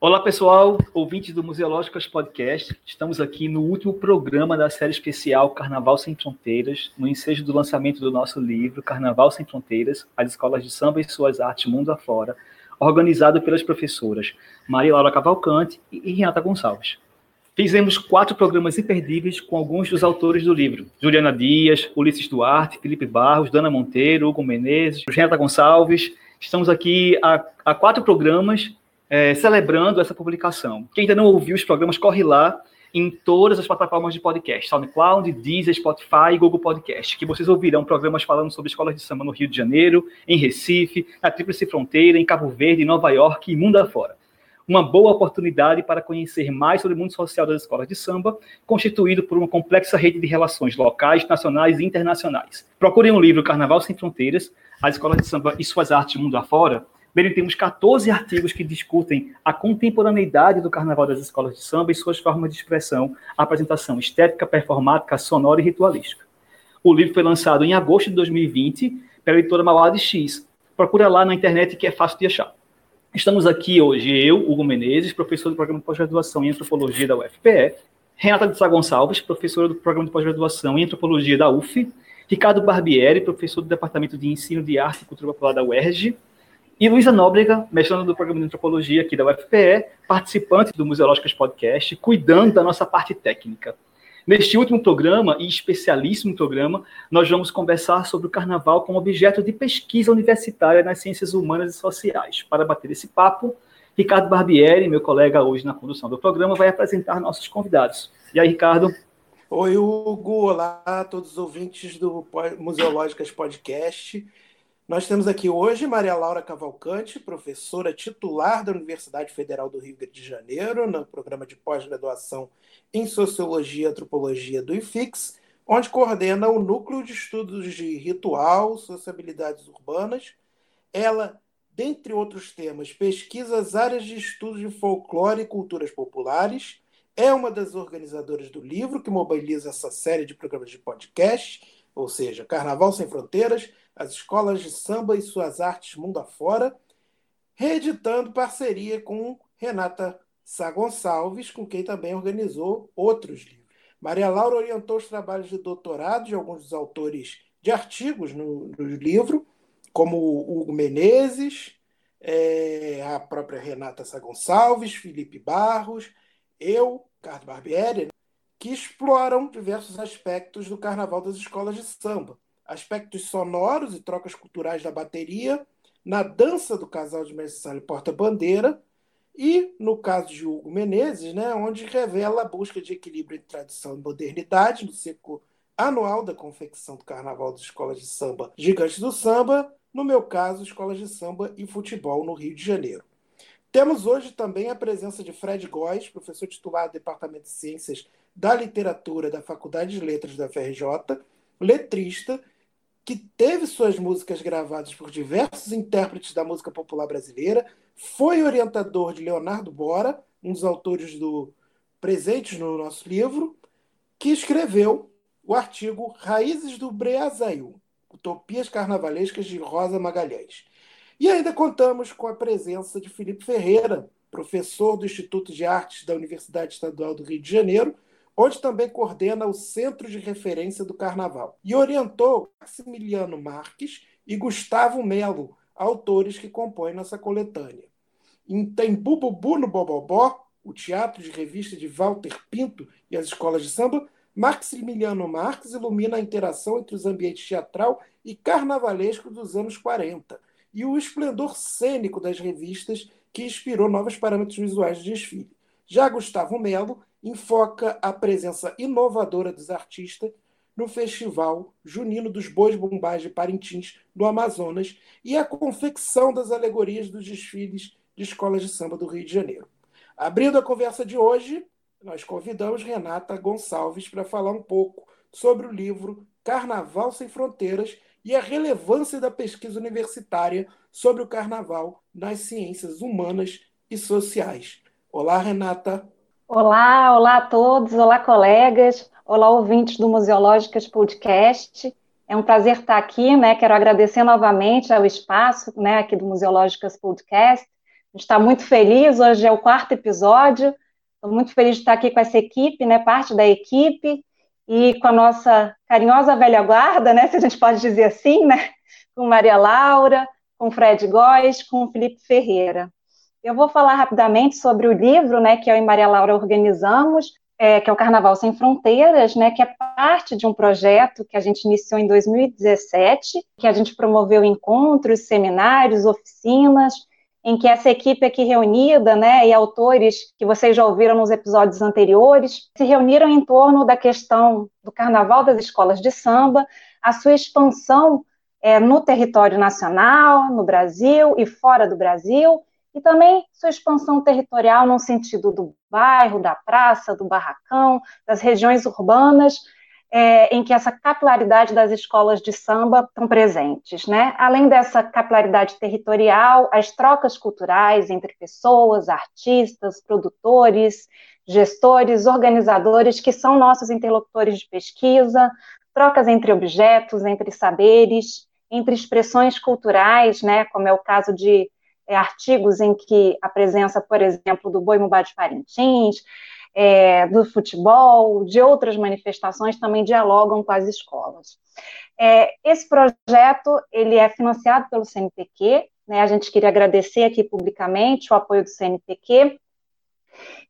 Olá pessoal, ouvintes do Museológicas Podcast. Estamos aqui no último programa da série especial Carnaval Sem Fronteiras, no ensejo do lançamento do nosso livro Carnaval Sem Fronteiras, as escolas de samba e suas artes mundo afora, organizado pelas professoras Maria Laura Cavalcante e Renata Gonçalves. Fizemos quatro programas imperdíveis com alguns dos autores do livro: Juliana Dias, Ulisses Duarte, Felipe Barros, Dana Monteiro, Hugo Menezes, Renata Gonçalves. Estamos aqui há, há quatro programas é, celebrando essa publicação. Quem ainda não ouviu os programas, corre lá em todas as plataformas de podcast, SoundCloud, Deezer, Spotify e Google Podcast, que vocês ouvirão programas falando sobre escolas de samba no Rio de Janeiro, em Recife, na Tríplice Fronteira, em Cabo Verde, em Nova York e mundo afora. Uma boa oportunidade para conhecer mais sobre o mundo social das escolas de samba, constituído por uma complexa rede de relações locais, nacionais e internacionais. Procurem o livro Carnaval Sem Fronteiras, as escolas de samba e suas artes mundo afora, Nele temos 14 artigos que discutem a contemporaneidade do carnaval das escolas de samba e suas formas de expressão, apresentação estética, performática, sonora e ritualística. O livro foi lançado em agosto de 2020 pela editora Mauá de X. Procura lá na internet que é fácil de achar. Estamos aqui hoje, eu, Hugo Menezes, professor do programa de pós-graduação em antropologia da UFPE, Renata de Sá Gonçalves, professora do programa de pós-graduação em antropologia da UF, Ricardo Barbieri, professor do Departamento de Ensino de Arte e Cultura Popular da UERJ, e Luísa Nóbrega, mestrando do programa de antropologia aqui da UFPE, participante do Museológicas Podcast, cuidando da nossa parte técnica. Neste último programa, e especialíssimo programa, nós vamos conversar sobre o carnaval como objeto de pesquisa universitária nas ciências humanas e sociais. Para bater esse papo, Ricardo Barbieri, meu colega hoje na condução do programa, vai apresentar nossos convidados. E aí, Ricardo? Oi, Hugo. Olá a todos os ouvintes do Museológicas Podcast. Nós temos aqui hoje Maria Laura Cavalcante, professora titular da Universidade Federal do Rio de Janeiro, no programa de pós-graduação em Sociologia e Antropologia do IFIX, onde coordena o Núcleo de Estudos de Ritual, Sociabilidades Urbanas. Ela, dentre outros temas, pesquisa as áreas de estudos de folclore e culturas populares, é uma das organizadoras do livro que mobiliza essa série de programas de podcast, ou seja, Carnaval Sem Fronteiras, as escolas de samba e suas artes mundo afora, reeditando parceria com Renata Sá Gonçalves, com quem também organizou outros livros. Maria Laura orientou os trabalhos de doutorado de alguns dos autores de artigos no, no livro, como Hugo Menezes, é, a própria Renata Sá Gonçalves, Felipe Barros, eu, Carlos Barbieri, que exploram diversos aspectos do carnaval das escolas de samba, aspectos sonoros e trocas culturais da bateria, na dança do casal de e porta-bandeira, e no caso de Hugo Menezes, né, onde revela a busca de equilíbrio entre tradição e modernidade no ciclo anual da confecção do Carnaval das Escolas de Samba Gigantes do Samba, no meu caso, Escolas de Samba e Futebol no Rio de Janeiro. Temos hoje também a presença de Fred Góes, professor titular do Departamento de Ciências da Literatura da Faculdade de Letras da FRJ, letrista que teve suas músicas gravadas por diversos intérpretes da música popular brasileira, foi orientador de Leonardo Bora, um dos autores do presentes no nosso livro, que escreveu o artigo Raízes do Breazail, Utopias Carnavalescas de Rosa Magalhães. E ainda contamos com a presença de Felipe Ferreira, professor do Instituto de Artes da Universidade Estadual do Rio de Janeiro, onde também coordena o Centro de Referência do Carnaval. E orientou Maximiliano Marques e Gustavo Melo, autores que compõem nossa coletânea. Tem Bububu no Bobobó, o teatro de revista de Walter Pinto e as escolas de samba, Maximiliano Marques ilumina a interação entre os ambientes teatral e carnavalesco dos anos 40 e o esplendor cênico das revistas que inspirou novos parâmetros visuais de desfile. Já Gustavo Melo enfoca a presença inovadora dos artistas no Festival Junino dos Bois Bombais de Parintins, no Amazonas, e a confecção das alegorias dos desfiles de escolas de samba do Rio de Janeiro. Abrindo a conversa de hoje, nós convidamos Renata Gonçalves para falar um pouco sobre o livro Carnaval Sem Fronteiras e a relevância da pesquisa universitária sobre o carnaval nas ciências humanas e sociais. Olá, Renata. Olá, olá a todos, olá, colegas. Olá, ouvintes do Museológicas Podcast. É um prazer estar aqui, né? Quero agradecer novamente ao espaço, né, aqui do Museológicas Podcast. A gente está muito feliz, hoje é o quarto episódio. Estou muito feliz de estar aqui com essa equipe, né, parte da equipe, e com a nossa carinhosa velha guarda, né, se a gente pode dizer assim, né, com Maria Laura, com Fred Góes, com Felipe Ferreira. Eu vou falar rapidamente sobre o livro, né, que eu e Maria Laura organizamos, é, que é o Carnaval Sem Fronteiras, né, que é parte de um projeto que a gente iniciou em 2017, que a gente promoveu encontros, seminários, oficinas, em que essa equipe aqui reunida, né, e autores que vocês já ouviram nos episódios anteriores, se reuniram em torno da questão do Carnaval das escolas de samba, a sua expansão é, no território nacional, no Brasil e fora do Brasil, e também sua expansão territorial no sentido do bairro, da praça, do barracão, das regiões urbanas, é, em que essa capilaridade das escolas de samba estão presentes. Né? Além dessa capilaridade territorial, as trocas culturais entre pessoas, artistas, produtores, gestores, organizadores, que são nossos interlocutores de pesquisa, trocas entre objetos, entre saberes, entre expressões culturais, né, como é o caso de é, artigos em que a presença, por exemplo, do Boi Mubá de Parintins, é, do futebol, de outras manifestações também dialogam com as escolas. É, esse projeto ele é financiado pelo CNPq, né, a gente queria agradecer aqui publicamente o apoio do CNPq,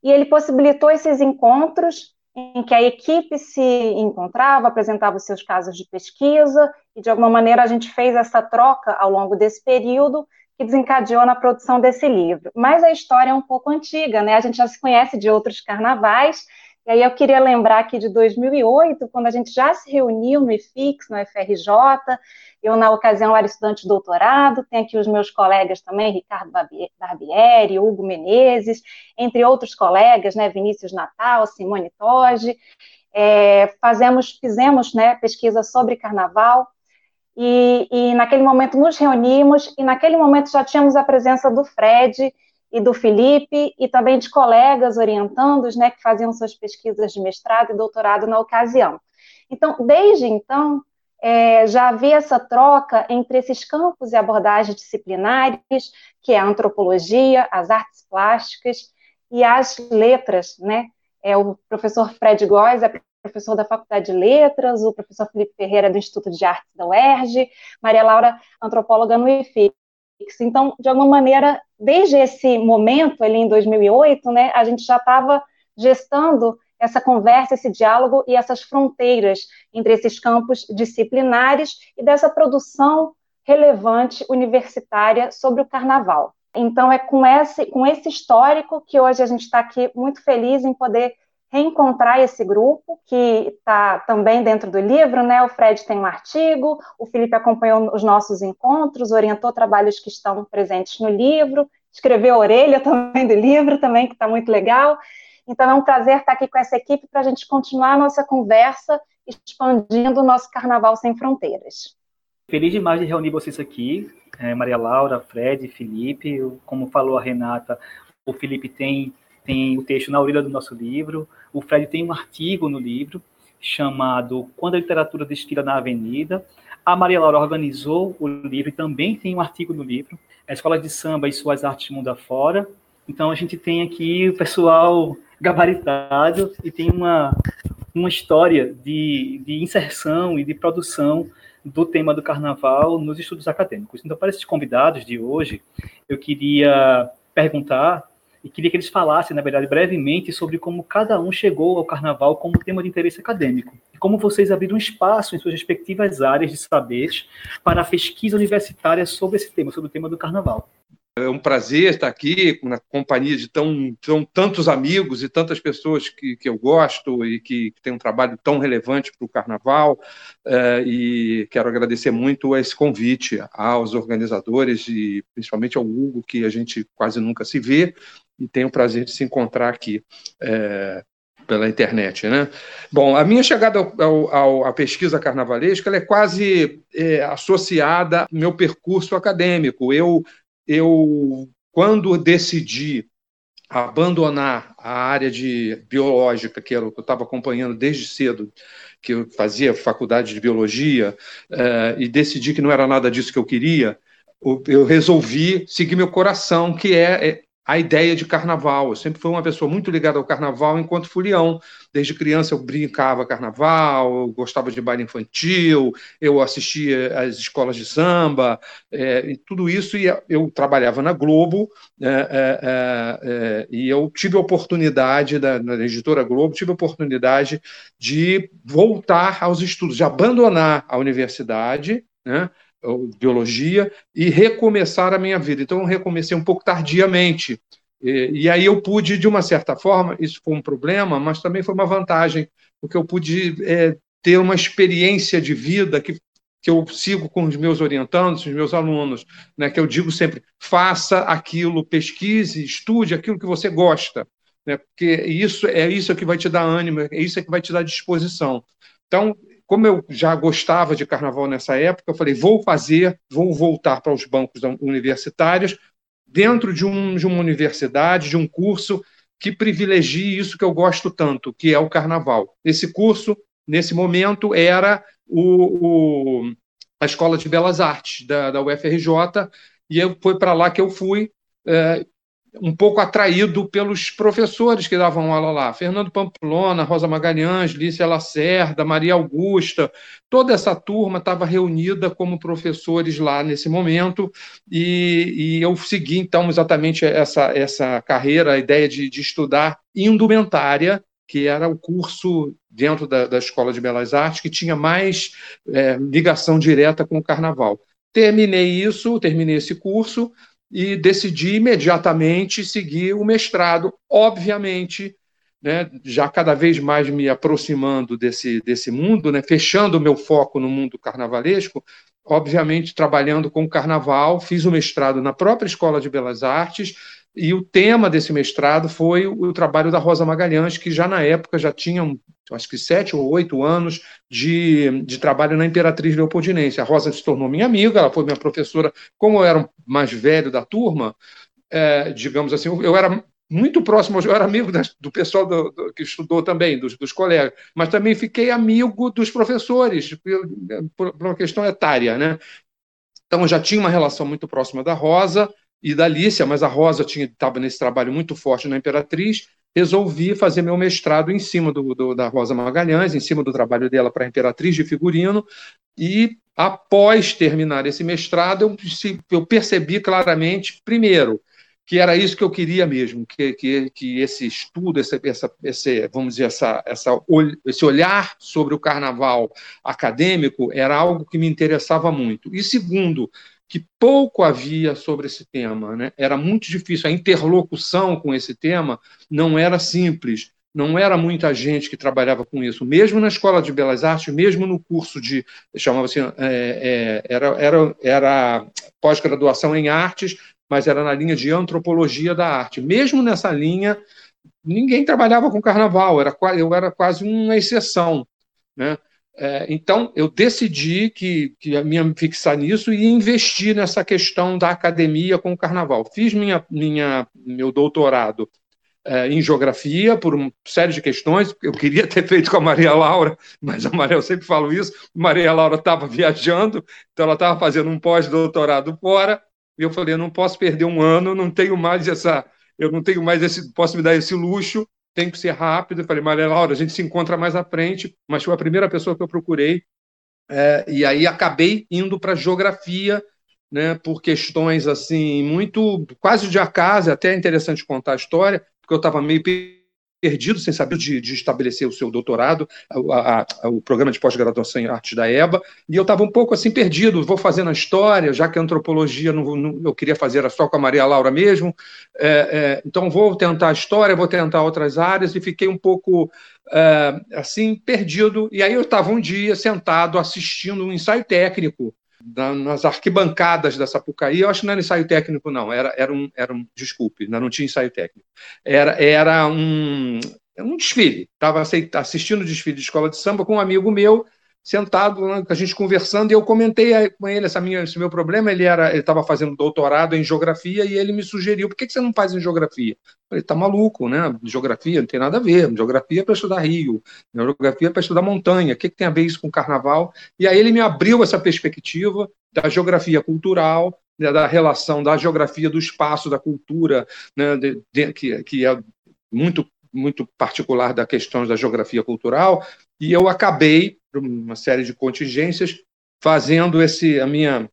e ele possibilitou esses encontros em que a equipe se encontrava, apresentava os seus casos de pesquisa, e de alguma maneira a gente fez essa troca ao longo desse período, que desencadeou na produção desse livro. Mas a história é um pouco antiga, né? A gente já se conhece de outros carnavais. E aí eu queria lembrar aqui de 2008, quando a gente já se reuniu no IFIX, no FRJ. Eu, na ocasião, era estudante de doutorado. Tem aqui os meus colegas também, Ricardo Barbieri, Hugo Menezes, entre outros colegas, né? Vinícius Natal, Simone Toge. É, fazemos, fizemos né, pesquisa sobre carnaval e, e, naquele momento nos reunimos, e naquele momento já tínhamos a presença do Fred e do Felipe, e também de colegas orientandos, né, que faziam suas pesquisas de mestrado e doutorado na ocasião. Então, desde então, é, já havia essa troca entre esses campos e abordagens disciplinares, que é a antropologia, as artes plásticas e as letras, né? É, o professor Fred Góes é professor da Faculdade de Letras, o professor Felipe Ferreira do Instituto de Artes da UERJ, Maria Laura, antropóloga no IFIX. Então, de alguma maneira, desde esse momento, ali em 2008, né, a gente já estava gestando essa conversa, esse diálogo e essas fronteiras entre esses campos disciplinares e dessa produção relevante universitária sobre o carnaval. Então, é com esse, com esse histórico que hoje a gente está aqui muito feliz em poder reencontrar esse grupo, que está também dentro do livro, né? O Fred tem um artigo, o Felipe acompanhou os nossos encontros, orientou trabalhos que estão presentes no livro, escreveu a orelha também do livro, também, que está muito legal. Então é um prazer estar aqui com essa equipe para a gente continuar a nossa conversa, expandindo o nosso Carnaval Sem Fronteiras. Feliz demais de reunir vocês aqui, é, Maria Laura, Fred, Felipe. Como falou a Renata, o Felipe tem tem o texto na orelha do nosso livro. O Fred tem um artigo no livro chamado Quando a Literatura Desfila na Avenida. A Maria Laura organizou o livro e também tem um artigo no livro, A Escola de Samba e Suas Artes Mundo Afora. Então a gente tem aqui o pessoal gabaritado e tem uma, uma história de, de inserção e de produção do tema do carnaval nos estudos acadêmicos. Então, para esses convidados de hoje, eu queria perguntar e queria que eles falassem, na verdade, brevemente sobre como cada um chegou ao carnaval como tema de interesse acadêmico e como vocês abriram espaço em suas respectivas áreas de saberes para a pesquisa universitária sobre esse tema, sobre o tema do carnaval. É um prazer estar aqui na companhia de tão, tão tantos amigos e tantas pessoas que, que eu gosto e que, que têm um trabalho tão relevante para o Carnaval. É, e quero agradecer muito esse convite aos organizadores e principalmente ao Hugo, que a gente quase nunca se vê e tem o prazer de se encontrar aqui. É, pela internet, né? Bom, a minha chegada ao, ao, à pesquisa carnavalesca é quase é, associada ao meu percurso acadêmico. Eu eu, quando decidi abandonar a área de biológica, que eu estava acompanhando desde cedo, que eu fazia faculdade de biologia, eh, e decidi que não era nada disso que eu queria, eu resolvi seguir meu coração, que é, é a ideia de carnaval. Eu sempre fui uma pessoa muito ligada ao carnaval enquanto fulião. Desde criança eu brincava carnaval, eu gostava de baile infantil, eu assistia às escolas de samba, é, tudo isso. E eu trabalhava na Globo, é, é, é, é e eu tive a oportunidade, da, na editora Globo, tive a oportunidade de voltar aos estudos, de abandonar a universidade, né? Biologia e recomeçar a minha vida. Então, eu recomecei um pouco tardiamente. E, e, aí eu pude, de uma certa forma, isso foi um problema, mas também foi uma vantagem, porque eu pude é, ter uma experiência de vida que, que eu sigo com os meus orientandos, os meus alunos, né, que eu digo sempre: faça aquilo, pesquise, estude aquilo que você gosta, né, porque isso é isso que vai te dar ânimo, é isso que vai te dar disposição. Então, como eu já gostava de carnaval nessa época, eu falei: vou fazer, vou voltar para os bancos universitários, dentro de, um, de uma universidade, de um curso que privilegie isso que eu gosto tanto, que é o carnaval. Esse curso, nesse momento, era o, o a Escola de Belas Artes da, da UFRJ, e eu, foi para lá que eu fui. É, um pouco atraído pelos professores que davam aula lá. Fernando Pamplona, Rosa Magalhães, Lícia Lacerda, Maria Augusta, toda essa turma estava reunida como professores lá nesse momento, e, e, eu segui então exatamente essa, essa carreira, a ideia de, de estudar indumentária, que era o curso dentro da, da Escola de Belas Artes que tinha mais é, ligação direta com o carnaval. Terminei isso, terminei esse curso, e decidi imediatamente seguir o mestrado, obviamente, né, já cada vez mais me aproximando desse, desse mundo, né, fechando o meu foco no mundo carnavalesco, obviamente trabalhando com o carnaval, fiz o mestrado na própria Escola de Belas Artes, e o tema desse mestrado foi o trabalho da Rosa Magalhães, que já na época já tinha acho que sete ou oito anos de, de trabalho na Imperatriz Leopoldinense. A Rosa se tornou minha amiga, ela foi minha professora, como eu era o mais velho da turma, é, digamos assim, eu era muito próximo, eu era amigo do pessoal do, do, que estudou também, dos, dos, colegas, mas também fiquei amigo dos professores, por, por uma questão etária, né? Então, eu já tinha uma relação muito próxima da Rosa e da Lícia, mas a Rosa estava nesse trabalho muito forte na Imperatriz, resolvi fazer meu mestrado em cima do, do, da Rosa Magalhães, em cima do trabalho dela para Imperatriz de Figurino, e após terminar esse mestrado, eu, eu, percebi claramente, primeiro, que era isso que eu queria mesmo, que, que, que esse estudo, essa, essa, esse, vamos dizer, essa, essa, esse olhar sobre o carnaval acadêmico era algo que me interessava muito. E segundo, que pouco havia sobre esse tema. Né? Era muito difícil, a interlocução com esse tema não era simples, não era muita gente que trabalhava com isso. Mesmo na Escola de Belas Artes, mesmo no curso de, chamava assim, é, é, era, era, era pós-graduação em artes, mas era na linha de antropologia da arte. Mesmo nessa linha, ninguém trabalhava com carnaval, era, eu era quase uma exceção. Né? É, então, eu decidi que, que me fixar nisso e investir nessa questão da academia com o carnaval. Fiz minha, minha, meu doutorado é, em geografia por uma série de questões. Eu queria ter feito com a Maria Laura, mas a Maria, eu sempre falo isso, Maria Laura estava viajando, então ela estava fazendo um pós-doutorado fora, e eu falei, eu não posso perder um ano, não tenho mais essa, eu não tenho mais esse, posso me dar esse luxo, tem que ser rápido. Eu falei, Maria Laura, a gente se encontra mais à frente, mas foi a primeira pessoa que eu procurei. É, e aí acabei indo para geografia, né, por questões assim, muito quase de acaso, até é interessante contar a história, porque eu estava meio perdido, sem saber de, de estabelecer o seu doutorado, a, a, o programa de pós-graduação em artes da EBA, e eu estava um pouco assim perdido, vou fazendo a história, já que a antropologia não, não, eu queria fazer era só com a Maria Laura mesmo, é, é, então vou tentar a história, vou tentar outras áreas, e fiquei um pouco é, assim perdido, e aí eu estava um dia sentado assistindo um ensaio técnico nas arquibancadas da Sapucaí, eu acho que não era ensaio técnico, não, era, era, um, era um, desculpe, não tinha ensaio técnico, era, era um, um desfile, estava assistindo o desfile de escola de samba com um amigo meu, sentado, né, a gente conversando, e eu comentei com ele essa minha, esse meu problema. Ele era, ele estava fazendo doutorado em geografia e ele me sugeriu: por que, que você não faz em geografia? Eu falei: tá maluco, né? Geografia não tem nada a ver. Geografia é para estudar rio, geografia é para estudar montanha. O que, que tem a ver isso com carnaval? E aí ele me abriu essa perspectiva da geografia cultural, né, da relação da geografia do espaço, da cultura, né, de, de, que, que é muito muito particular da questão da geografia cultural, e eu acabei uma série de contingências, fazendo esse a minha,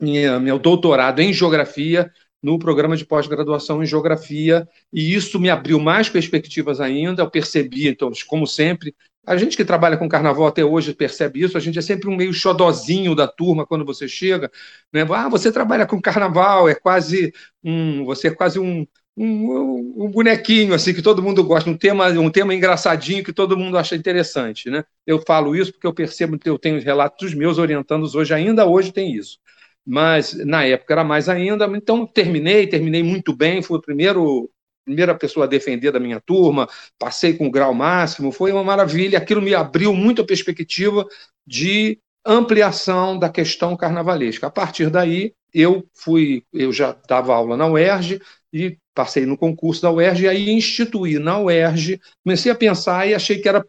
minha meu doutorado em geografia no programa de pós-graduação em geografia, e isso me abriu mais perspectivas ainda. Eu percebi, então, como sempre, a gente que trabalha com carnaval até hoje percebe isso, a gente é sempre um meio xodozinho da turma quando você chega, né? Ah, você trabalha com carnaval, é quase um, você é quase um, um, um, bonequinho assim que todo mundo gosta, um tema, um tema engraçadinho que todo mundo acha interessante, né? Eu falo isso porque eu percebo que eu tenho relatos meus orientando hoje, ainda hoje tem isso. Mas na época era mais ainda, então terminei, terminei muito bem, fui o primeiro primeira pessoa a defender da minha turma, passei com o grau máximo, foi uma maravilha, aquilo me abriu muito a perspectiva de ampliação da questão carnavalesca. A partir daí, eu fui, eu já dava aula na UERJ e passei no concurso da UERJ e aí instituí na UERJ, comecei a pensar e achei que era,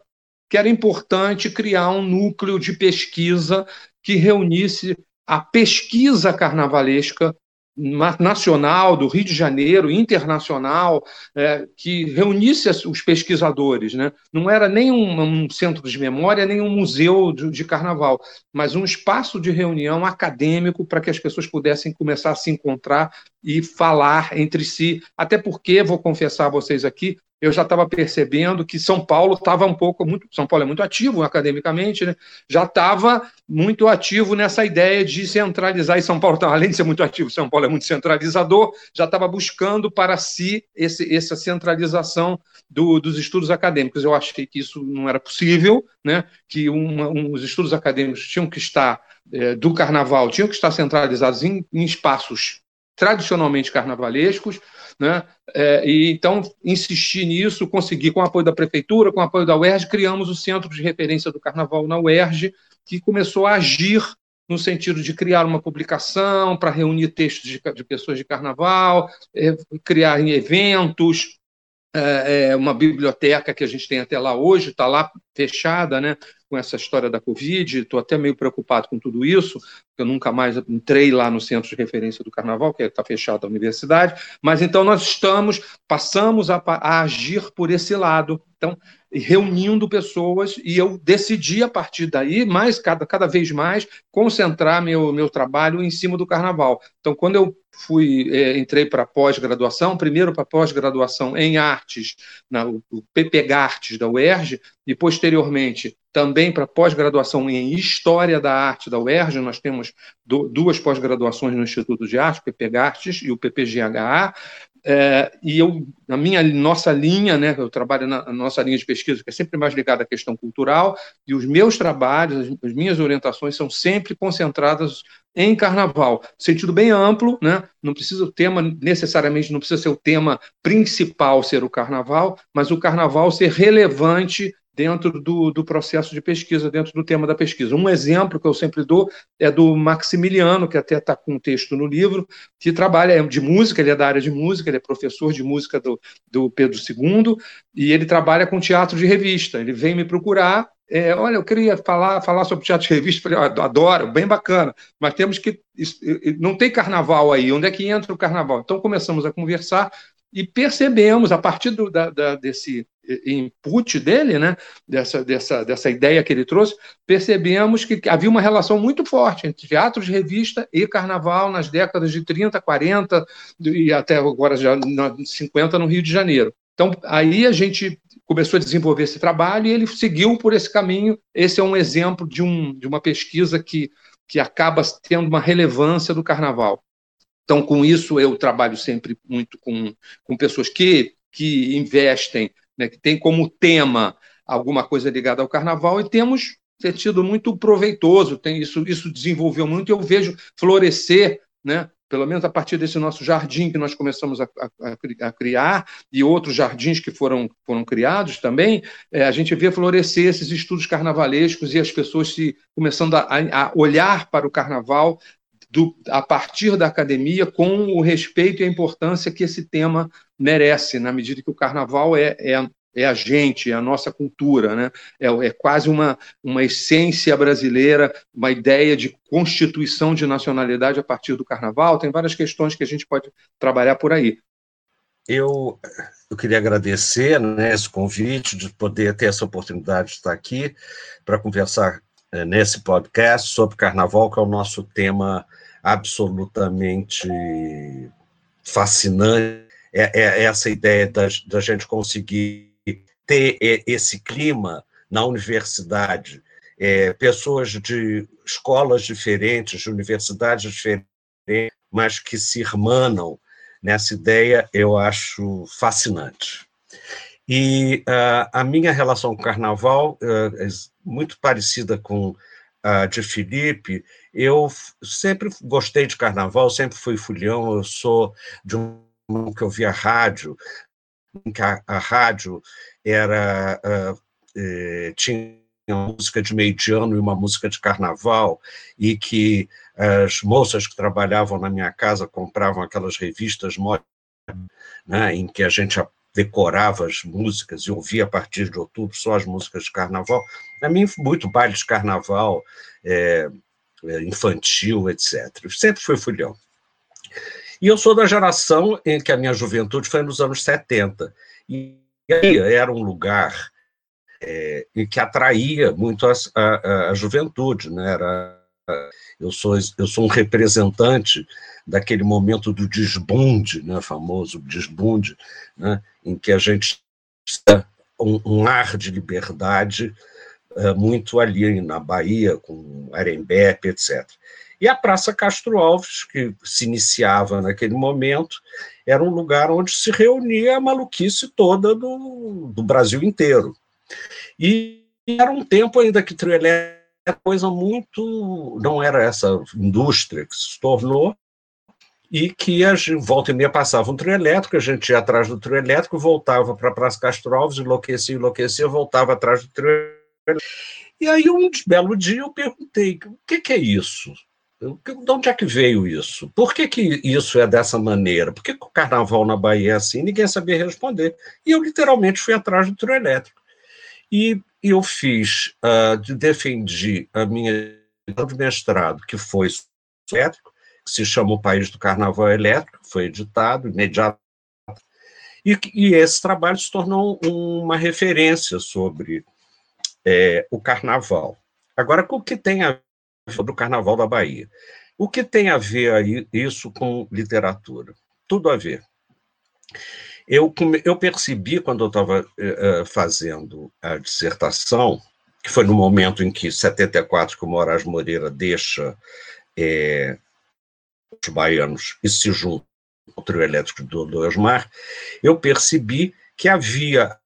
que era importante criar um núcleo de pesquisa que reunisse a pesquisa carnavalesca nacional do Rio de Janeiro, internacional, é, que reunisse os pesquisadores. Né? Não era nem um, um, centro de memória, nem um museu de, de, carnaval, mas um espaço de reunião acadêmico para que as pessoas pudessem começar a se encontrar e falar entre si. Até porque, vou confessar a vocês aqui, eu já estava percebendo que São Paulo estava um pouco muito, São Paulo é muito ativo academicamente, né? Já estava muito ativo nessa ideia de centralizar e São Paulo, além de ser muito ativo, São Paulo é muito centralizador, já estava buscando para si esse, essa centralização do, dos estudos acadêmicos. Eu achei que isso não era possível, né? Que uma, um, os estudos acadêmicos tinham que estar é, do Carnaval tinham que estar centralizados em, em espaços tradicionalmente carnavalescos, né? É, e então insisti nisso, consegui com o apoio da prefeitura, com o apoio da UERJ, criamos o Centro de Referência do Carnaval na UERJ, que começou a agir no sentido de criar uma publicação para reunir textos de, de, pessoas de carnaval, é, criar eventos, é, é, uma biblioteca que a gente tem até lá hoje, está lá fechada, né? com essa história da Covid, estou até meio preocupado com tudo isso, porque eu nunca mais entrei lá no centro de referência do Carnaval, que está fechado a universidade, mas então nós estamos, passamos a, a agir por esse lado, então reunindo pessoas, e eu decidi a partir daí, mais cada, cada vez mais, concentrar meu, meu trabalho em cima do Carnaval. Então, quando eu fui é, entrei para pós-graduação, primeiro para pós-graduação em artes, na, o PPG Artes da UERJ, e posteriormente também para pós-graduação em História da Arte da UERJ. Nós temos do, duas pós-graduações no Instituto de Arte, o PPG Artes e o PPGHA. É, e eu, na minha nossa linha, né, eu trabalho na, na, nossa linha de pesquisa, que é sempre mais ligada à questão cultural, e os meus trabalhos, as, as minhas orientações são sempre concentradas em carnaval, sentido bem amplo, né? Não precisa o tema necessariamente não precisa ser o tema principal ser o carnaval, mas o carnaval ser relevante dentro do, do processo de pesquisa, dentro do tema da pesquisa. Um exemplo que eu sempre dou é do Maximiliano, que até está com um texto no livro, que trabalha é de música, ele é da área de música, ele é professor de música do, do Pedro II, e ele trabalha com teatro de revista. Ele vem me procurar é, olha, eu queria falar, falar sobre teatro de revista, falei, adoro, bem bacana, mas temos que. Não tem carnaval aí, onde é que entra o carnaval? Então começamos a conversar e percebemos, a partir do, da, da, desse input dele, né, dessa, dessa, dessa ideia que ele trouxe, percebemos que havia uma relação muito forte entre teatro de revista e carnaval nas décadas de 30, 40 e até agora já 50 no Rio de Janeiro. Então, aí a gente começou a desenvolver esse trabalho e ele seguiu por esse caminho. Esse é um exemplo de, um, de uma pesquisa que, que acaba tendo uma relevância do carnaval. Então, com isso, eu trabalho sempre muito com, com pessoas que, que investem, né, que têm como tema alguma coisa ligada ao carnaval, e temos tido muito proveitoso, tem isso, isso desenvolveu muito, e eu vejo florescer né, pelo menos a partir desse nosso jardim que nós começamos a, a, a criar, e outros jardins que foram, foram criados também, é, a gente vê florescer esses estudos carnavalescos e as pessoas se começando a, a olhar para o carnaval do, a partir da academia com o respeito e a importância que esse tema merece, na medida que o carnaval é, é, é a gente, é a nossa cultura, né? é, é quase uma, uma essência brasileira, uma ideia de constituição de nacionalidade a partir do carnaval. Tem várias questões que a gente pode trabalhar por aí. Eu, eu queria agradecer né, esse convite, de poder ter essa oportunidade de estar aqui para conversar é, nesse podcast sobre carnaval, que é o nosso tema absolutamente fascinante. É, é essa ideia da, da gente conseguir ter esse clima na universidade, é, pessoas de escolas diferentes, de universidades diferentes, mas que se irmanam nessa ideia, eu acho fascinante. E uh, a minha relação com o carnaval uh, é muito parecida com a de Felipe. Eu sempre gostei de carnaval, sempre fui fulhão, eu sou de um que eu via rádio, em que a, a rádio era uh, eh, tinha uma música de meio de ano e uma música de carnaval, e que as moças que trabalhavam na minha casa compravam aquelas revistas né, em que a gente decorava as músicas e ouvia a partir de outubro só as músicas de carnaval. A mim, muito baile de carnaval, é, infantil, etc. Sempre fui fulhão. E eu sou da geração em que a minha juventude foi nos anos 70. E aí era um lugar é, que atraía muito a, a, a juventude. Né? Era, eu, sou, eu sou um representante daquele momento do desbunde, né? famoso desbunde, né? em que a gente um, um ar de liberdade muito ali na Bahia, com Arembepe, etc. E a Praça Castro Alves, que se iniciava naquele momento, era um lugar onde se reunia a maluquice toda do, do Brasil inteiro. E era um tempo ainda que trio elétrico era coisa muito. não era essa indústria que se tornou, e que a gente, volta e meia passava um trio elétrico, a gente ia atrás do trio elétrico, voltava para a Praça Castro Alves, enlouquecia, enlouquecia, voltava atrás do trio. E aí, um belo dia, eu perguntei: o que, que é isso? De onde é que veio isso? Por que, que isso é dessa maneira? Por que, que o carnaval na Bahia é assim? Ninguém sabia responder. E eu literalmente fui atrás do trio elétrico. E eu fiz, uh, defendi a minha de mestrado, que foi elétrico, que se chama O País do Carnaval Elétrico, foi editado imediatamente. E, e esse trabalho se tornou uma referência sobre é, o carnaval. Agora, o que tem a do Carnaval da Bahia. O que tem a ver aí, isso com literatura? Tudo a ver. Eu, eu percebi, quando eu estava uh, fazendo a dissertação, que foi no momento em que, 74, que o Moraes Moreira deixa é, os baianos e se junta ao trio elétrico do, do Osmar, eu percebi que havia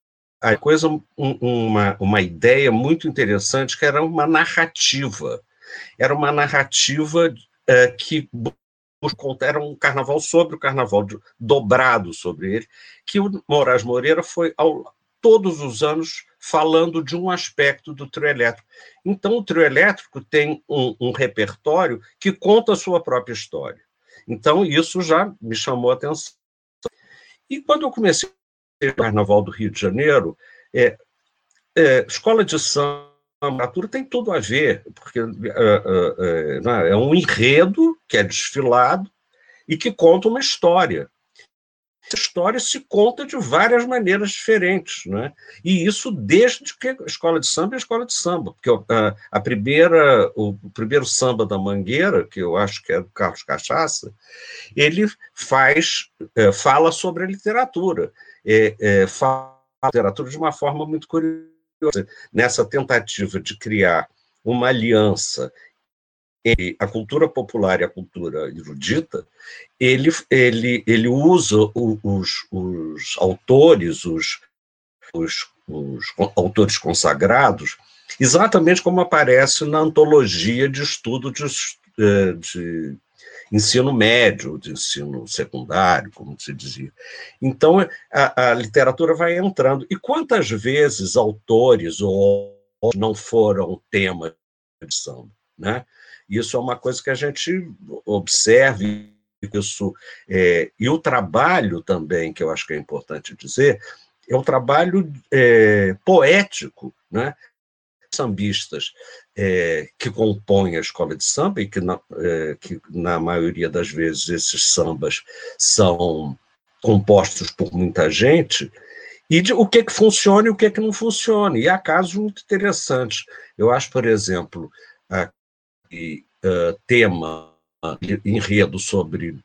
a coisa, um, uma, uma ideia muito interessante, que era uma narrativa era uma narrativa é, que era um carnaval sobre o carnaval, dobrado sobre ele, que o Moraes Moreira foi ao, todos os anos falando de um aspecto do trio elétrico. Então, o trio elétrico tem um, um repertório que conta a sua própria história. Então, isso já me chamou a atenção. E quando eu comecei Carnaval do Rio de Janeiro, é, é, escola de samba, literatura tem tudo a ver, porque uh, uh, uh, é um enredo que é desfilado e que conta uma história. Essa história se conta de várias maneiras diferentes, né? e isso desde que a escola de samba é a escola de samba, porque a primeira, o primeiro samba da Mangueira, que eu acho que é do Carlos Cachaça, ele faz, fala sobre a literatura, é, é, fala a literatura de uma forma muito curiosa. Nessa tentativa de criar uma aliança entre a cultura popular e a cultura erudita, ele, ele, ele usa os, os autores, os, os, os autores consagrados, exatamente como aparece na antologia de estudo de, eh, de ensino médio, de ensino secundário, como se dizia. Então, a, a literatura vai entrando. E quantas vezes autores ou não foram tema de samba, né? Isso é uma coisa que a gente observa isso é, e o trabalho também que eu acho que é importante dizer é um trabalho é, poético, né? Sambistas é, que compõem a escola de samba e que na, é, que na maioria das vezes esses sambas são compostos por muita gente e de, o que é que funciona e o que é que não funciona. E há casos muito interessantes. Eu acho, por exemplo, aqui, uh, tema, enredo sobre.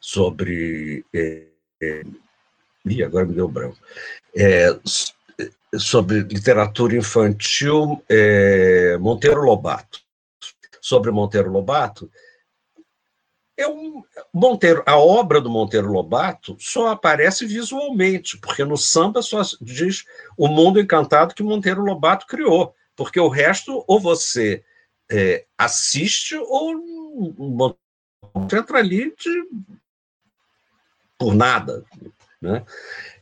sobre é, é, Ih, agora me deu branco. É, sobre literatura infantil, é, Monteiro Lobato. Sobre Monteiro Lobato, é um, Monteiro, a obra do Monteiro Lobato só aparece visualmente, porque no samba só diz o mundo encantado que Monteiro Lobato criou, porque o resto ou você é, assiste ou um, entra ali de, por nada. Né?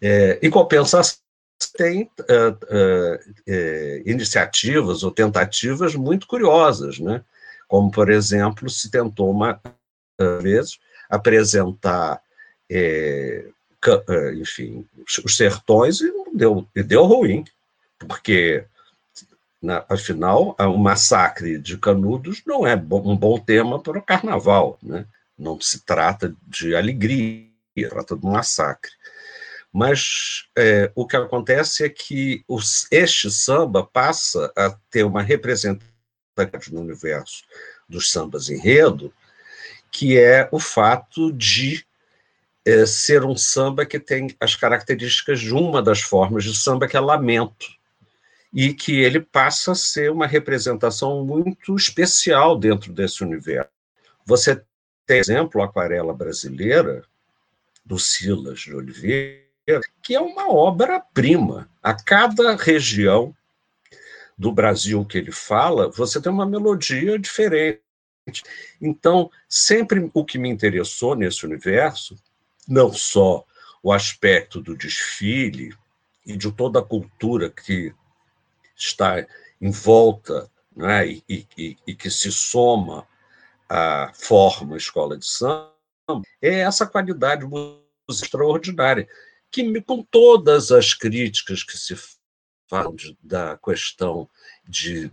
É, em compensação, tem uh, uh, iniciativas ou tentativas muito curiosas, né? como, por exemplo, se tentou uma vez apresentar, enfim, os sertões e deu, e deu ruim, porque, na, afinal, o massacre de Canudos não é um bom tema para o carnaval, né? não se trata de alegria, trata de um massacre. Mas é, o que acontece é que os, este samba passa a ter uma representatividade no universo dos sambas enredo, que é o fato de é, ser um samba que tem as características de uma das formas de samba, que é lamento, e que ele passa a ser uma representação muito especial dentro desse universo. Você tem, exemplo, a Aquarela Brasileira, do Silas de Oliveira, que é uma obra-prima. A cada região do Brasil que ele fala, você tem uma melodia diferente. Então, sempre o que me interessou nesse universo, não só o aspecto do desfile e de toda a cultura que está em volta né, e, e, e que se soma à forma escola de samba, é essa qualidade extraordinária que, com todas as críticas que se falam da questão de,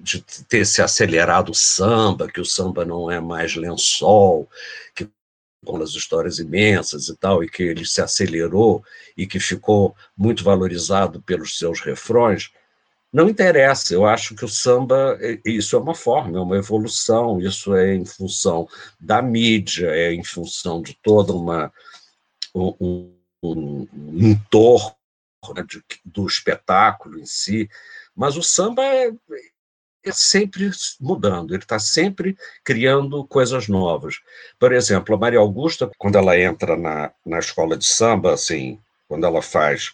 de, de, ter se acelerado o samba, que o samba não é mais lençol, que com as histórias imensas e tal, e que ele se acelerou e que ficou muito valorizado pelos seus refrões, não interessa. Eu acho que o samba, isso é uma forma, é uma evolução, isso é em função da mídia, é em função de toda uma. Um, um, entorno né, do espetáculo em si, mas o samba é, é sempre mudando, ele está sempre criando coisas novas. Por exemplo, a Maria Augusta, quando ela entra na, na escola de samba, assim, quando ela faz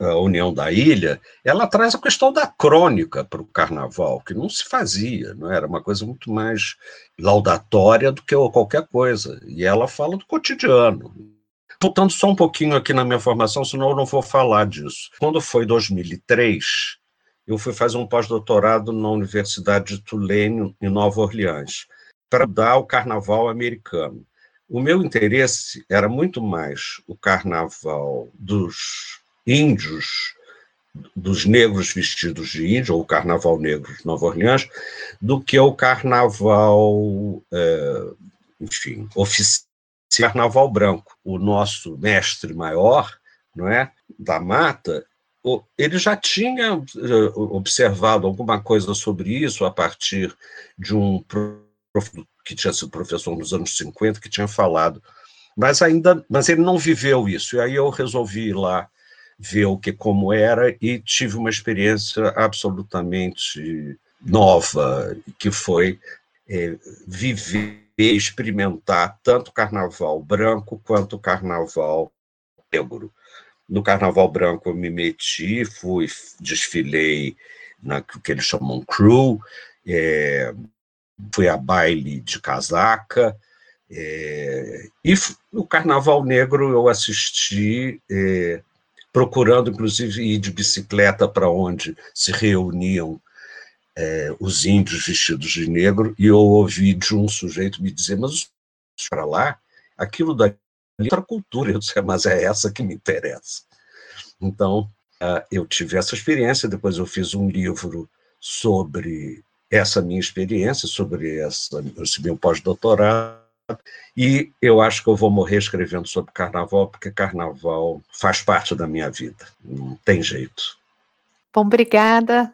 a União da Ilha, ela traz a questão da crônica para o carnaval, que não se fazia, não era uma coisa muito mais laudatória do que qualquer coisa. E ela fala do cotidiano. Voltando só um pouquinho aqui na minha formação, senão eu não vou falar disso. Quando foi 2003, eu fui fazer um pós-doutorado na Universidade de Tulane, em Nova Orleans, para dar o carnaval americano. O meu interesse era muito mais o carnaval dos índios, dos negros vestidos de índio, ou o carnaval negro de Nova Orleans, do que o carnaval, é, enfim, oficial Carnaval Branco, o nosso mestre maior, não é, da mata, ele já tinha eh, observado alguma coisa sobre isso a partir de um que tinha sido professor nos anos 50 que tinha falado, mas ainda, mas ele não viveu isso. E aí eu resolvi ir lá ver o que como era e tive uma experiência absolutamente nova, que foi é, viver, experimentar tanto carnaval branco quanto carnaval negro. No carnaval branco eu me meti, fui, desfilei na que eles chamam crew, é, fui a baile de casaca, é, e o Carnaval Negro eu assisti, é, procurando inclusive ir de bicicleta para onde se reuniam é, os índios vestidos de negro, e eu ouvi de um sujeito me dizer, mas para lá, aquilo da outra cultura, eu disse, mas é essa que me interessa. Então, uh, eu tive essa experiência, depois eu fiz um livro sobre essa minha experiência, sobre essa, esse meu pós-doutorado, e eu acho que eu vou morrer escrevendo sobre carnaval, porque carnaval faz parte da minha vida, não tem jeito. Bom, obrigada.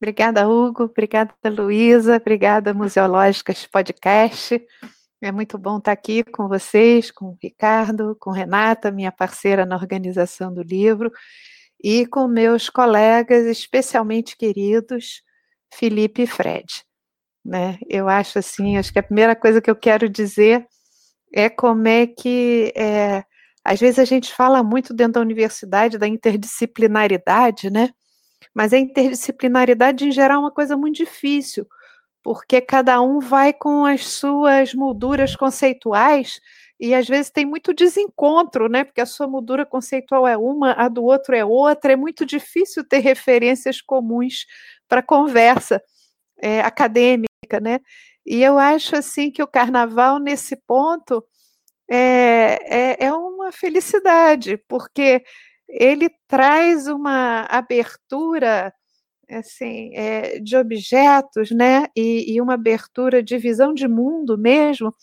Obrigada, Hugo. Obrigada, Luísa. Obrigada, Museológicas Podcast. É muito bom estar aqui com vocês, com o Ricardo, com Renata, minha parceira na organização do livro, e com meus colegas especialmente queridos, Felipe e Fred. Né? Eu acho assim, acho que a primeira coisa que eu quero dizer é como é que é, às vezes a gente fala muito dentro da universidade da interdisciplinaridade, né? Mas a interdisciplinaridade em geral é uma coisa muito difícil, porque cada um vai com as suas molduras conceituais e às vezes tem muito desencontro, né? Porque a sua moldura conceitual é uma, a do outro é outra, é muito difícil ter referências comuns para conversa é, acadêmica, né? E eu acho assim que o carnaval nesse ponto é, é, é uma felicidade, porque ele traz uma abertura assim, é, de objetos, né, e, e, uma abertura de visão de mundo mesmo,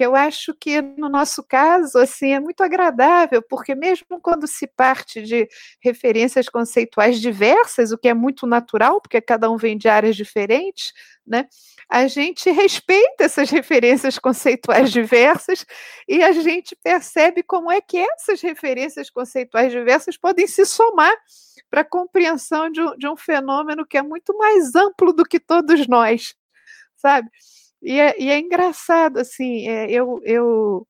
que eu acho que no nosso caso, assim, é muito agradável, porque mesmo quando se parte de referências conceituais diversas, o que é muito natural, porque cada um vem de áreas diferentes, né, a gente respeita essas referências conceituais diversas e a gente percebe como é que essas referências conceituais diversas podem se somar para a compreensão de um, de um fenômeno que é muito mais amplo do que todos nós, sabe? E é, e é engraçado, assim, é, eu, eu,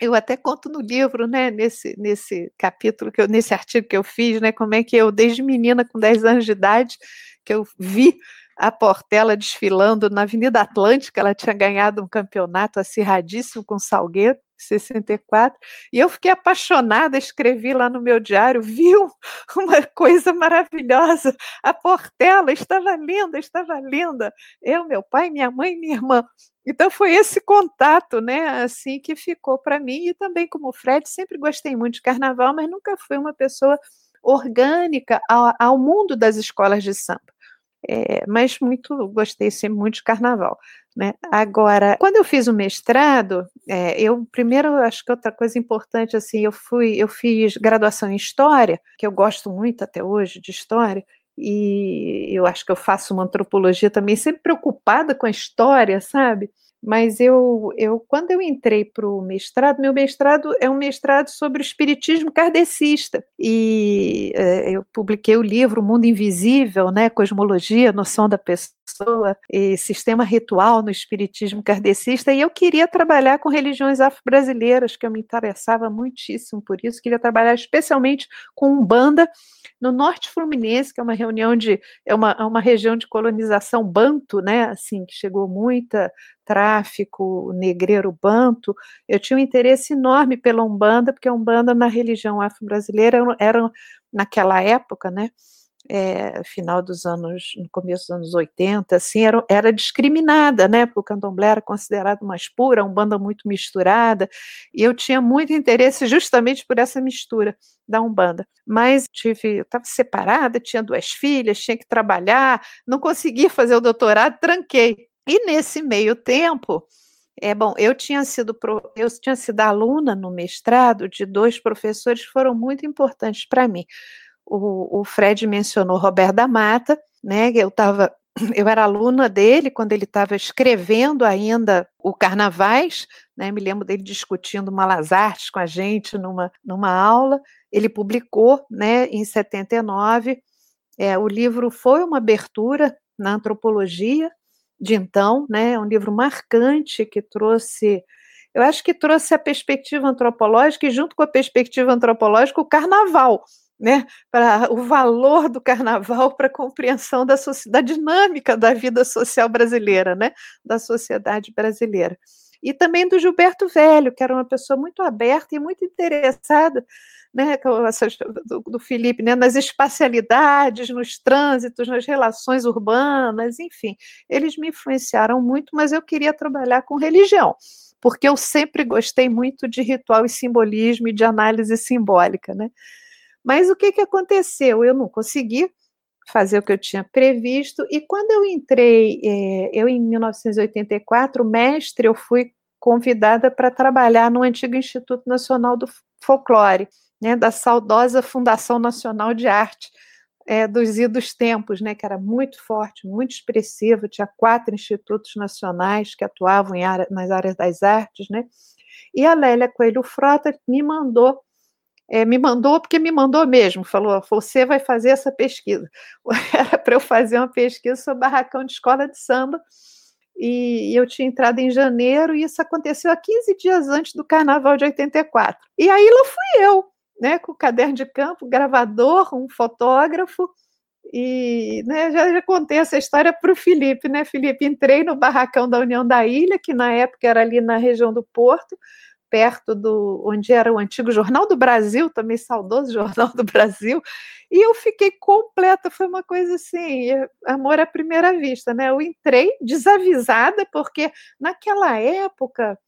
eu até conto no livro, né, nesse, nesse capítulo, que eu, nesse artigo que eu fiz, né, como é que eu, desde menina, com 10 anos de idade, que eu vi a Portela desfilando na Avenida Atlântica, ela tinha ganhado um campeonato acirradíssimo com Salgueiro, 64, e eu fiquei apaixonada, escrevi lá no meu diário, viu uma coisa maravilhosa, a Portela estava linda, estava linda, eu, meu pai, minha mãe minha irmã. Então foi esse contato, né, assim que ficou para mim e também como o Fred, sempre gostei muito de carnaval, mas nunca fui uma pessoa orgânica ao, ao mundo das escolas de samba. É, mas muito gostei sempre muito de carnaval. Né? Agora, quando eu fiz o mestrado, é, eu primeiro acho que outra coisa importante assim, eu fui, eu fiz graduação em história, que eu gosto muito até hoje de história, e eu acho que eu faço uma antropologia também sempre preocupada com a história, sabe? Mas eu, eu quando eu entrei para o mestrado, meu mestrado é um mestrado sobre o espiritismo kardecista, e é, eu publiquei o livro O Mundo Invisível, né, Cosmologia, Noção da Pessoa e Sistema Ritual no Espiritismo Kardecista, e eu queria trabalhar com religiões afro-brasileiras, que eu me interessava muitíssimo por isso, queria trabalhar especialmente com Umbanda, no norte fluminense, que é uma reunião de é uma, é uma região de colonização banto, né, assim, que chegou muita tráfico negreiro banto, eu tinha um interesse enorme pela Umbanda, porque a Umbanda na religião afro-brasileira era, naquela época, né, é, final dos anos, no começo dos anos 80, assim, era, era discriminada, né, porque o candomblé era considerado mais pura, um banda muito misturada, e eu tinha muito interesse justamente por essa mistura da Umbanda. Mas tive, eu estava separada, tinha duas filhas, tinha que trabalhar, não conseguia fazer o doutorado, tranquei. E nesse meio tempo, é bom, eu tinha sido eu tinha sido aluna no mestrado de dois professores que foram muito importantes para mim. O, o, Fred mencionou Roberto da Mata, né? Eu estava eu era aluna dele quando ele estava escrevendo ainda o Carnavais, né? Me lembro dele discutindo Malas Artes com a gente numa, numa aula. ele publicou né, em 79. É, o livro foi uma abertura na antropologia de então, né, é um livro marcante que trouxe, eu acho que trouxe a perspectiva antropológica e junto com a perspectiva antropológica o carnaval, né, para o valor do carnaval para a compreensão da, da dinâmica da vida social brasileira, né, da sociedade brasileira e também do Gilberto Velho, que era uma pessoa muito aberta e muito interessada, né, do, do Felipe, né, nas espacialidades, nos trânsitos, nas relações urbanas, enfim, eles me influenciaram muito, mas eu queria trabalhar com religião, porque eu sempre gostei muito de ritual e simbolismo e de análise simbólica, né? Mas o que, que aconteceu? Eu não consegui fazer o que eu tinha previsto. E quando eu entrei, é, eu em 1984, mestre, eu fui convidada para trabalhar no antigo Instituto Nacional do Folclore, né, da saudosa Fundação Nacional de Arte é, dos idos tempos, né, que era muito forte, muito expressiva, tinha quatro institutos nacionais que atuavam área, nas áreas das artes, né, e a Lélia Coelho Frota me mandou é, me mandou porque me mandou mesmo, falou: você vai fazer essa pesquisa. Era para eu fazer uma pesquisa sobre barracão de escola de samba, e, eu tinha entrado em janeiro, e isso aconteceu há 15 dias antes do carnaval de 84. E aí lá fui eu, né, com o caderno de campo, gravador, um fotógrafo, e né, já, já contei essa história para o Felipe, né? Felipe, entrei no barracão da União da Ilha, que na época era ali na região do Porto, perto do onde era o antigo Jornal do Brasil, também saudoso Jornal do Brasil, e eu fiquei completa, foi uma coisa assim, amor à primeira vista, né? Eu entrei desavisada, porque naquela época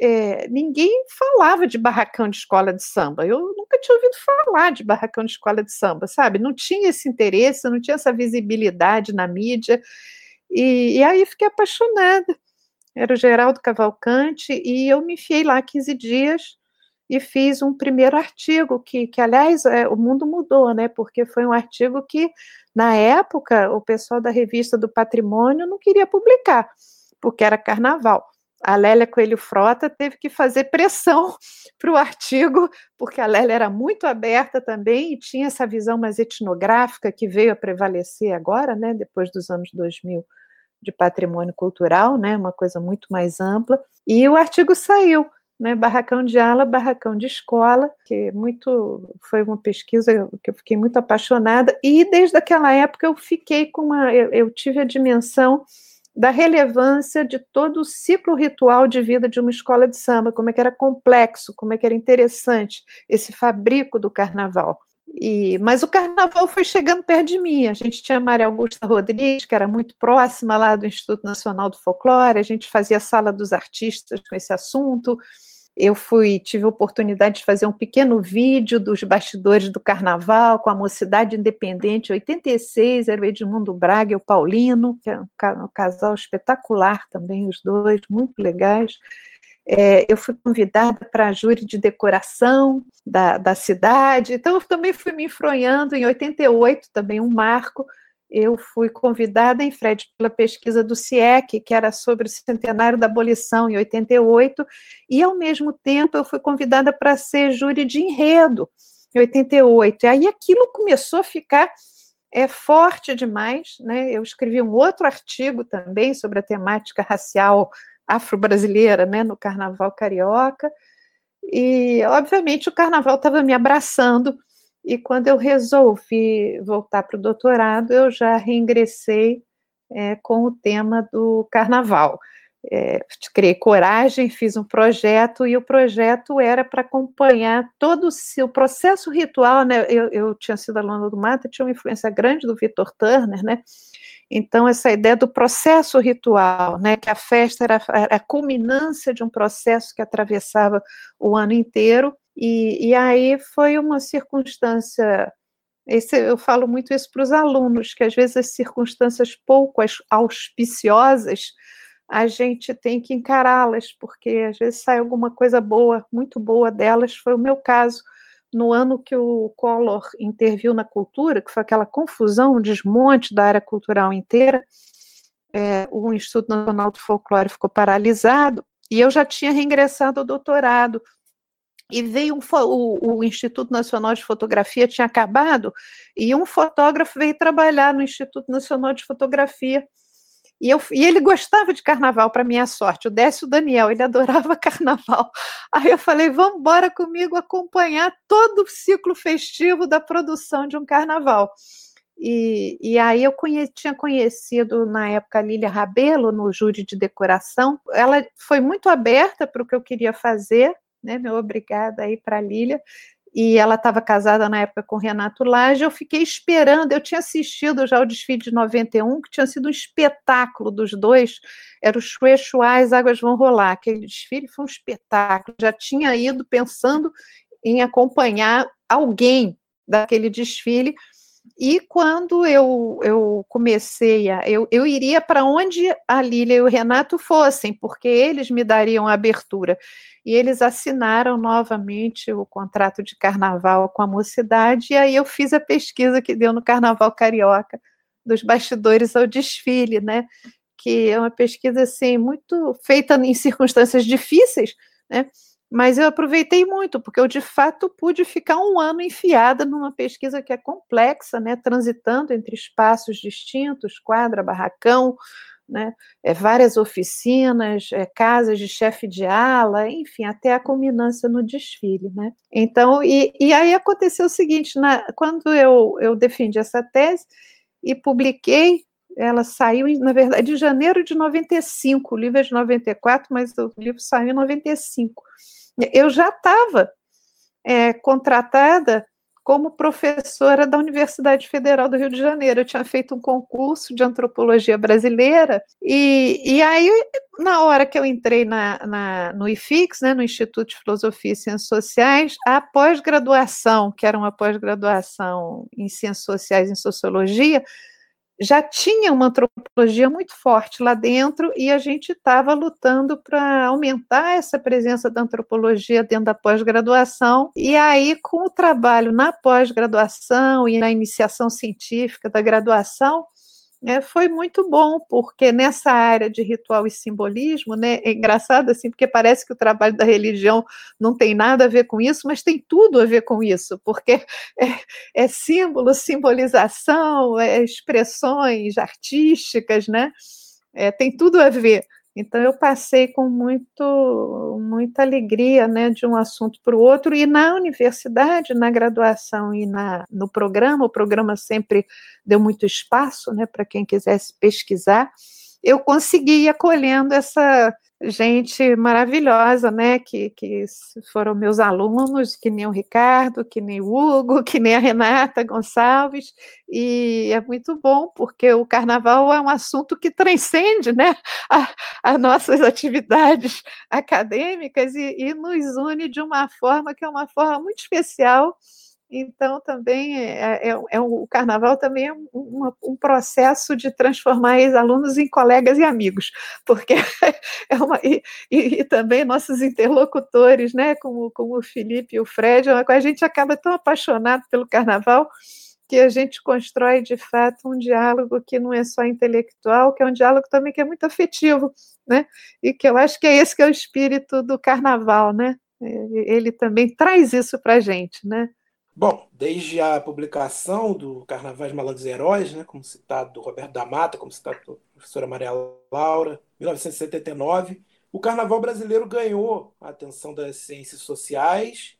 é, ninguém falava de barracão de escola de samba. Eu nunca tinha ouvido falar de barracão de escola de samba, sabe? Não tinha esse interesse, não tinha essa visibilidade na mídia. E, e aí fiquei apaixonada era o Geraldo Cavalcante, e eu me enfiei lá 15 dias e fiz um primeiro artigo, que, que aliás, é, o mundo mudou, né? Porque foi um artigo que, na época, o pessoal da revista do Patrimônio não queria publicar, porque era carnaval. A Lélia Coelho Frota teve que fazer pressão para o artigo, porque a Lélia era muito aberta também e tinha essa visão mais etnográfica que veio a prevalecer agora, né, depois dos anos 2000 de patrimônio cultural, né, uma coisa muito mais ampla, e o artigo saiu, né, barracão de ala, barracão de escola, que muito foi uma pesquisa que eu fiquei muito apaixonada, e desde aquela época eu fiquei com uma, eu, eu tive a dimensão da relevância de todo o ciclo ritual de vida de uma escola de samba, como é que era complexo, como é que era interessante esse fabrico do carnaval. E, mas o carnaval foi chegando perto de mim. A gente tinha a Maria Augusta Rodrigues, que era muito próxima lá do Instituto Nacional do Folclore, a gente fazia a sala dos artistas com esse assunto. Eu fui, tive a oportunidade de fazer um pequeno vídeo dos bastidores do carnaval com a Mocidade Independente 86, era o Edmundo Braga e o Paulino, que é um casal espetacular também, os dois, muito legais. É, eu fui convidada para a júri de decoração da, da cidade, então eu também fui me enfronhando. Em 88, também um marco, eu fui convidada em Fred pela pesquisa do CIEC, que era sobre o centenário da abolição em 88, e ao mesmo tempo eu fui convidada para ser júri de enredo em 88. E aí aquilo começou a ficar é forte demais, né? Eu escrevi um outro artigo também sobre a temática racial afro-brasileira, né, no carnaval carioca. E, obviamente, o carnaval estava me abraçando. E quando eu resolvi voltar para o doutorado, eu já reingressei é, com o tema do carnaval. É, criei coragem, fiz um projeto, e o projeto era para acompanhar todo o, processo ritual. Né? Eu, eu tinha sido aluna do Mata, tinha uma influência grande do Victor Turner, né? Então, essa ideia do processo ritual, né, que a festa era, a culminância de um processo que atravessava o ano inteiro, e, e aí foi uma circunstância. Esse, eu falo muito isso para os alunos, que às vezes as circunstâncias pouco auspiciosas a gente tem que encará-las, porque às vezes sai alguma coisa boa, muito boa delas. Foi o meu caso no ano que o Collor interviu na cultura, que foi aquela confusão, um desmonte da área cultural inteira, é, o Instituto Nacional do Folclore ficou paralisado, e eu já tinha reingressado ao doutorado. E veio um, o, o, Instituto Nacional de Fotografia tinha acabado e um fotógrafo veio trabalhar no Instituto Nacional de Fotografia e, eu, e ele gostava de carnaval, para minha sorte, o Décio Daniel, ele adorava carnaval. Aí eu falei, vamos embora comigo acompanhar todo o ciclo festivo da produção de um carnaval. E, e aí eu conhe, tinha conhecido na época a Lília Rabelo no júri de decoração. Ela foi muito aberta para o que eu queria fazer, né? Meu obrigada aí para a Lília. E ela estava casada na época com Renato Lage. Eu fiquei esperando. Eu tinha assistido já o desfile de 91, que tinha sido um espetáculo dos dois. Era o Shue Shua, As Águas Vão Rolar. Aquele desfile foi um espetáculo. Já tinha ido pensando em acompanhar alguém daquele desfile e quando eu, eu comecei a. Eu, eu iria para onde a Lília e o Renato fossem, porque eles me dariam a abertura. E eles assinaram novamente o contrato de carnaval com a mocidade, e aí eu fiz a pesquisa que deu no Carnaval Carioca, dos bastidores ao desfile, né? Que é uma pesquisa assim, muito feita em circunstâncias difíceis, né? Mas eu aproveitei muito, porque eu de fato pude ficar um ano enfiada numa pesquisa que é complexa, né, transitando entre espaços distintos, quadra, barracão, né, é, várias oficinas, é, casas de chefe de ala, enfim, até a culminância no desfile. Né? Então, e, e aí aconteceu o seguinte, na, quando eu, eu defendi essa tese e publiquei, ela saiu, na verdade, em janeiro de 95, o livro é de 94, mas o livro saiu em 95 eu já estava é, contratada como professora da Universidade Federal do Rio de Janeiro. Eu tinha feito um concurso de antropologia brasileira, e, e aí, na hora que eu entrei na, na, no IFIX, né, no Instituto de Filosofia e Ciências Sociais, a pós-graduação, que era uma pós-graduação em Ciências Sociais e em Sociologia, já tinha uma antropologia muito forte lá dentro e a gente estava lutando para aumentar essa presença da antropologia dentro da pós-graduação. E aí, com o trabalho na pós-graduação e na iniciação científica da graduação, é, foi muito bom, porque nessa área de ritual e simbolismo, né, é engraçado assim, porque parece que o trabalho da religião não tem nada a ver com isso, mas tem tudo a ver com isso, porque é, é símbolo, simbolização, é expressões artísticas, né, é, tem tudo a ver. Então eu passei com muito, muita alegria, né, de um assunto para o outro e na universidade, na graduação e na, no programa, o programa sempre deu muito espaço, né, para quem quisesse pesquisar. Eu consegui ir acolhendo essa gente maravilhosa, né? Que, que foram meus alunos, que nem o Ricardo, que nem o Hugo, que nem a Renata Gonçalves, e é muito bom, porque o carnaval é um assunto que transcende né, as nossas atividades acadêmicas e, e nos une de uma forma que é uma forma muito especial então, também é, é, é o carnaval também é um, um processo de transformar ex-alunos em colegas e amigos, porque é uma e, e, e, também nossos interlocutores, né, como, como o Felipe e o Fred, a gente acaba tão apaixonado pelo carnaval que a gente constrói de fato um diálogo que não é só intelectual, que é um diálogo também que é muito afetivo, né? E que eu acho que é esse que é o espírito do carnaval, né? Ele também traz isso para a gente, né? Bom, desde a publicação do Carnavais Malandros e Heróis, né, como citado do Roberto da Mata, como citado da professora Maria Laura, 1979, o carnaval brasileiro ganhou a atenção das ciências sociais,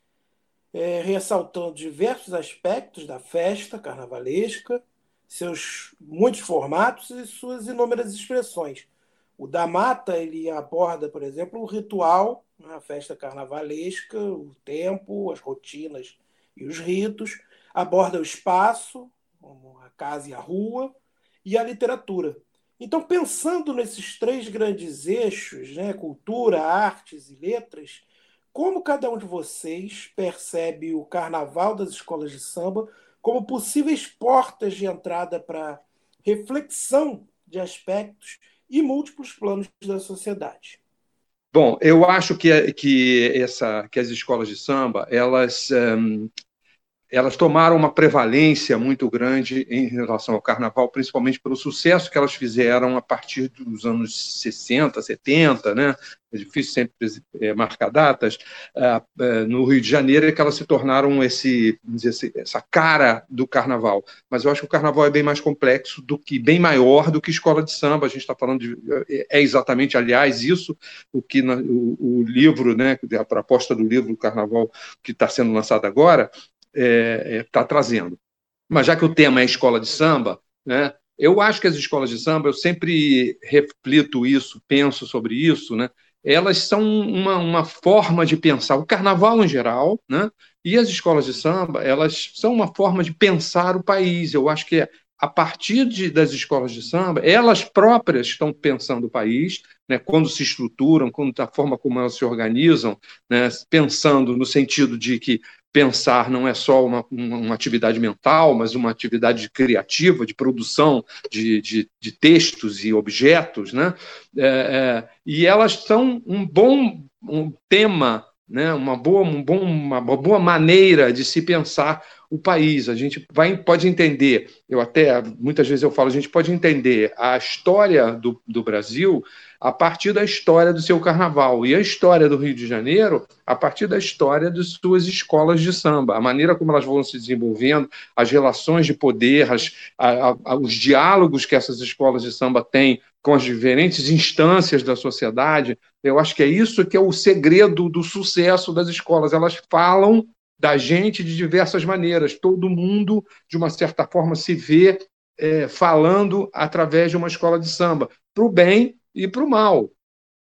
é, ressaltando diversos aspectos da festa carnavalesca, seus muitos formatos e suas inúmeras expressões. O da Mata ele aborda, por exemplo, o ritual, né, a festa carnavalesca, o tempo, as rotinas e os ritos, aborda o espaço, como a casa e a rua, e a literatura. Então, pensando nesses três grandes eixos, né, cultura, artes e letras, como cada um de vocês percebe o carnaval das escolas de samba como possíveis portas de entrada para reflexão de aspectos e múltiplos planos da sociedade? Bom, eu acho que, que, essa, que as escolas de samba, elas um, elas tomaram uma prevalência muito grande em relação ao carnaval, principalmente pelo sucesso que elas fizeram a partir dos anos 60, 70, né? É difícil sempre é, marcar datas. É, é, no Rio de Janeiro é que elas se tornaram esse, assim, essa cara do carnaval. Mas eu acho que o carnaval é bem mais complexo do que, bem maior do que escola de samba. A gente está falando de. É exatamente, aliás, isso o que na, o, o, livro, né? A proposta do livro do carnaval que está sendo lançado agora está é, é tá trazendo. Mas já que o tema é escola de samba, né, eu acho que as escolas de samba, eu sempre reflito isso, penso sobre isso, né, elas são uma, uma forma de pensar, o carnaval em geral, né, e as escolas de samba, elas são uma forma de pensar o país. Eu acho que a partir de, das escolas de samba, elas próprias estão pensando o país, né, quando se estruturam, quando a forma como elas se organizam, né, pensando no sentido de que pensar não é só uma, uma, uma, atividade mental, mas uma atividade criativa, de produção de, de, de textos e objetos, né? É, é, e elas são um bom um tema, né? uma, boa, um bom, uma boa maneira de se pensar o país. A gente vai, pode entender, eu até, muitas vezes eu falo, a gente pode entender a história do, do Brasil a partir da história do seu carnaval. E a história do Rio de Janeiro a partir da história de suas escolas de samba, a maneira como elas vão se desenvolvendo, as relações de poder, as, a, a, os diálogos que essas escolas de samba têm com as diferentes instâncias da sociedade. Eu acho que é isso que é o segredo do sucesso das escolas. Elas falam da gente de diversas maneiras. Todo mundo, de uma certa forma, se vê é, falando através de uma escola de samba, para o bem e para o mal.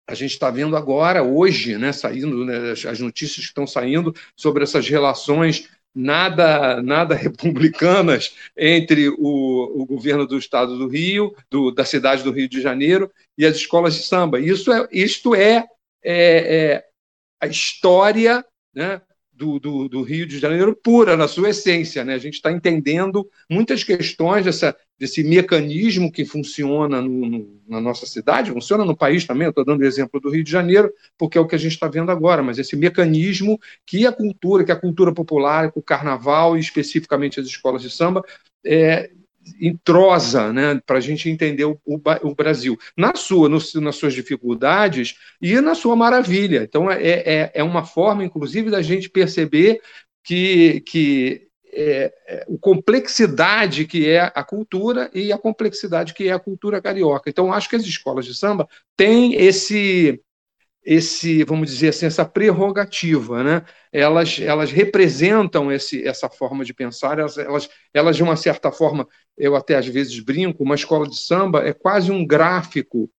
A gente está vendo agora, hoje, né, saindo né, as notícias que estão saindo sobre essas relações nada nada republicanas entre o, o governo do estado do Rio, do, da cidade do Rio de Janeiro e as escolas de samba. Isso é, isto é, é, é a história né, do, do, do, Rio de Janeiro pura, na sua essência. Né? A gente está entendendo muitas questões dessa, desse mecanismo que funciona no, no, na nossa cidade, funciona no país também. Estou dando o exemplo do Rio de Janeiro, porque é o que a gente está vendo agora, mas esse mecanismo que a cultura, que a cultura popular, o carnaval e especificamente as escolas de samba, é, entrosa né, para a gente entender o, o, Brasil, na sua, no, nas suas dificuldades e na sua maravilha. Então, é, é, é uma forma, inclusive, da gente perceber que, que é, é, a complexidade que é a cultura e a complexidade que é a cultura carioca. Então, acho que as escolas de samba têm esse esse, vamos dizer assim, essa prerrogativa, né? Elas, elas representam esse, essa forma de pensar, elas, elas, elas, de uma certa forma, eu até às vezes brinco, uma escola de samba é quase um gráfico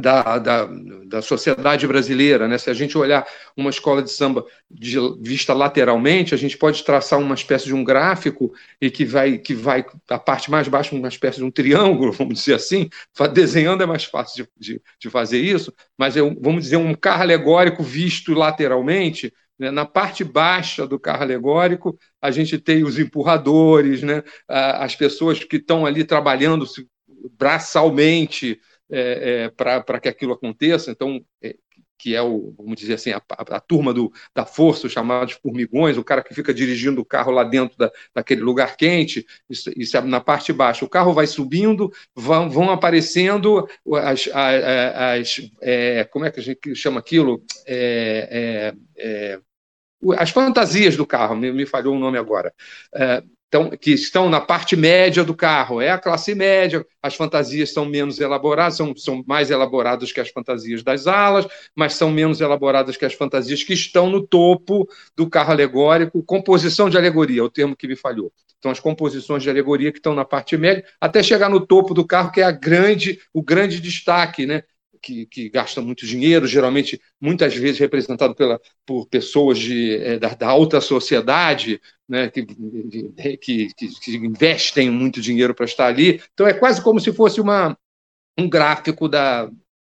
da, da, da, sociedade brasileira. Né? Se a gente olhar uma escola de samba de, vista lateralmente, a gente pode traçar uma espécie de um gráfico e que vai, que vai a parte mais baixa, uma espécie de um triângulo, vamos dizer assim. Desenhando é mais fácil de, de, de fazer isso, mas é, vamos dizer, um carro alegórico visto lateralmente. Né? Na parte baixa do carro alegórico, a gente tem os empurradores, né? as pessoas que estão ali trabalhando braçalmente é, é, para que aquilo aconteça. Então, é, que é o, vamos dizer assim, a, a, turma do, da força, os chamados formigões, o cara que fica dirigindo o carro lá dentro da, daquele lugar quente, isso, isso é na parte de baixo. O carro vai subindo, vão, vão aparecendo as, as, as é, como é que a gente chama aquilo? É, é, é as fantasias do carro, me, me falhou o nome agora. Então, que estão na parte média do carro. É a classe média, as fantasias são menos elaboradas, são, são mais elaboradas que as fantasias das alas, mas são menos elaboradas que as fantasias que estão no topo do carro alegórico. Composição de alegoria, é o termo que me falhou. Então, as composições de alegoria que estão na parte média, até chegar no topo do carro, que é a grande, o grande destaque, né? Que, que gastam muito dinheiro, geralmente, muitas vezes representado pela, por pessoas de, é, da, da, alta sociedade, né, que, que, que, investem muito dinheiro para estar ali. Então, é quase como se fosse uma, um gráfico da,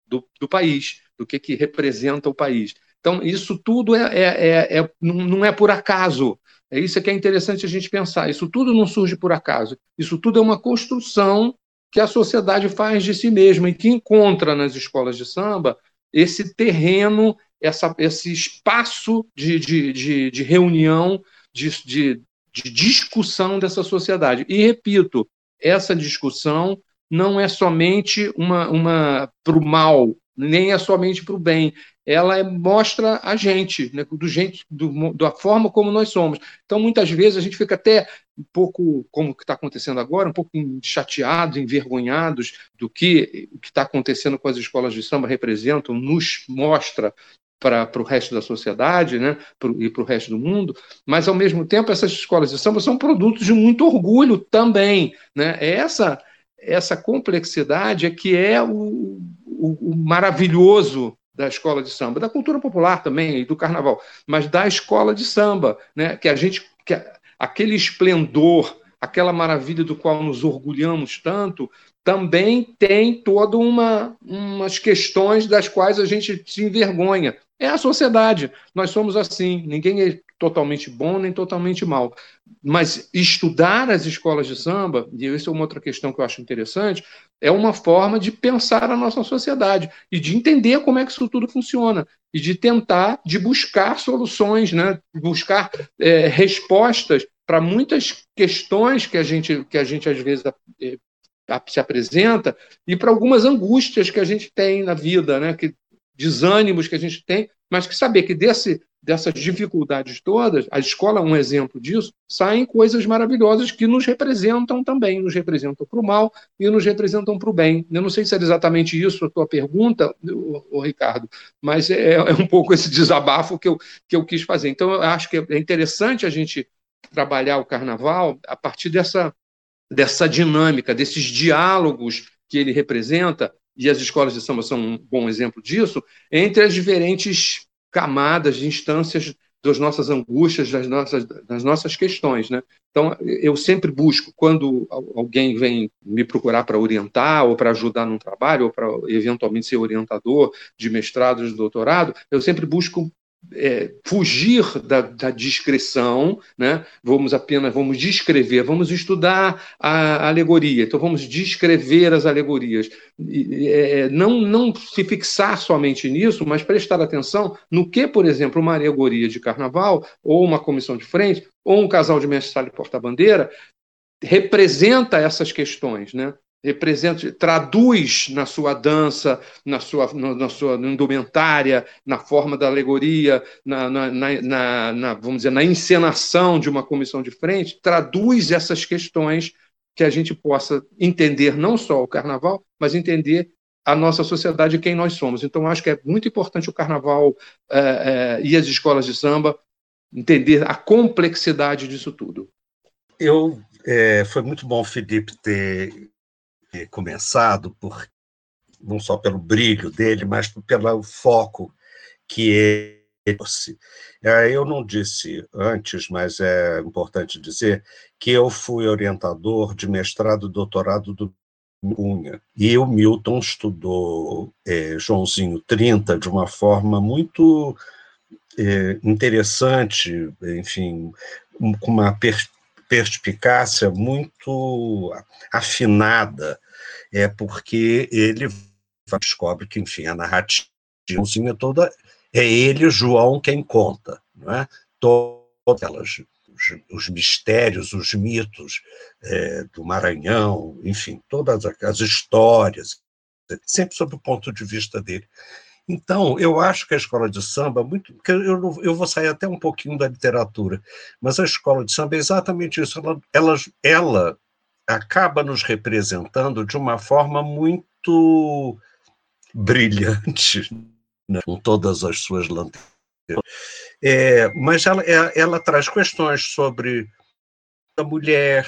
do, do país, do que, que representa o país. Então, isso tudo é, é, é, é, não é por acaso. É isso que é interessante a gente pensar. Isso tudo não surge por acaso. Isso tudo é uma construção que a sociedade faz de si mesma e que encontra nas escolas de samba esse terreno, essa, esse espaço de, de, de, de reunião, de, de, de discussão dessa sociedade. E repito, essa discussão não é somente uma, uma para o mal, nem é somente para o bem. Ela é, mostra a gente, né, do jeito, do, da forma como nós somos. Então, muitas vezes a gente fica até um pouco, como está acontecendo agora, um pouco chateados, envergonhados do que o que está acontecendo com as escolas de samba representam, nos mostra para o resto da sociedade né, pro, e para o resto do mundo, mas, ao mesmo tempo, essas escolas de samba são produtos de muito orgulho também. Né? É essa, essa complexidade é que é o, o, o maravilhoso da escola de samba, da cultura popular também e do carnaval, mas da escola de samba, né? que a gente, que aquele esplendor, aquela maravilha do qual nos orgulhamos tanto, também tem toda uma umas questões das quais a gente se envergonha. É a sociedade. Nós somos assim. Ninguém é totalmente bom nem totalmente mal. Mas estudar as escolas de samba, e essa é uma outra questão que eu acho interessante, é uma forma de pensar a nossa sociedade e de entender como é que isso tudo funciona e de tentar, de buscar soluções, né? buscar é, respostas para muitas questões que a gente, que a gente às vezes é, se apresenta e para algumas angústias que a gente tem na vida, né? que desânimos que a gente tem, mas que saber que desse, dessas dificuldades todas, a escola é um exemplo disso, saem coisas maravilhosas que nos representam também, nos representam para o mal e nos representam para o bem. Eu não sei se é exatamente isso a tua pergunta, o Ricardo, mas é, é, um pouco esse desabafo que eu, que eu quis fazer. Então, eu acho que é interessante a gente trabalhar o carnaval a partir dessa, dessa dinâmica, desses diálogos que ele representa, e as escolas de samba são um bom exemplo disso, entre as diferentes camadas, instâncias das nossas angústias, das nossas, das nossas questões. Né? Então, eu sempre busco, quando alguém vem me procurar para orientar ou para ajudar num trabalho, ou para eventualmente ser orientador de mestrado, de doutorado, eu sempre busco é, fugir da, da, discrição, né? vamos apenas vamos descrever, vamos estudar a alegoria, então vamos descrever as alegorias. E, é, não, não se fixar somente nisso, mas prestar atenção no que, por exemplo, uma alegoria de carnaval, ou uma comissão de frente, ou um casal de mestre e porta-bandeira representa essas questões. Né? Representa, traduz na sua dança, na sua, na sua indumentária, na forma da alegoria, na, na, na, na, vamos dizer, na encenação de uma comissão de frente, traduz essas questões que a gente possa entender não só o carnaval, mas entender a nossa sociedade e quem nós somos. Então, acho que é muito importante o carnaval é, é, e as escolas de samba entender a complexidade disso tudo. Eu é, foi muito bom, Felipe, ter começado, por, não só pelo brilho dele, mas pelo foco que ele trouxe. É, eu não disse antes, mas é importante dizer que eu fui orientador de mestrado e doutorado do Cunha. E o Milton estudou é, Joãozinho 30 de uma forma muito é, interessante, enfim, com uma per perspicácia muito afinada, é porque ele descobre que, enfim, a narrativa é toda é ele, João, quem conta, não é? Todas os, os mistérios, os mitos é, do Maranhão, enfim, todas as histórias, sempre sob o ponto de vista dele. Então, eu acho que a escola de samba, muito, eu, eu vou sair até um pouquinho da literatura, mas a escola de samba é exatamente isso. Ela, ela, ela acaba nos representando de uma forma muito brilhante, né? com todas as suas lanternas. É, mas ela, é, ela, traz questões sobre a mulher,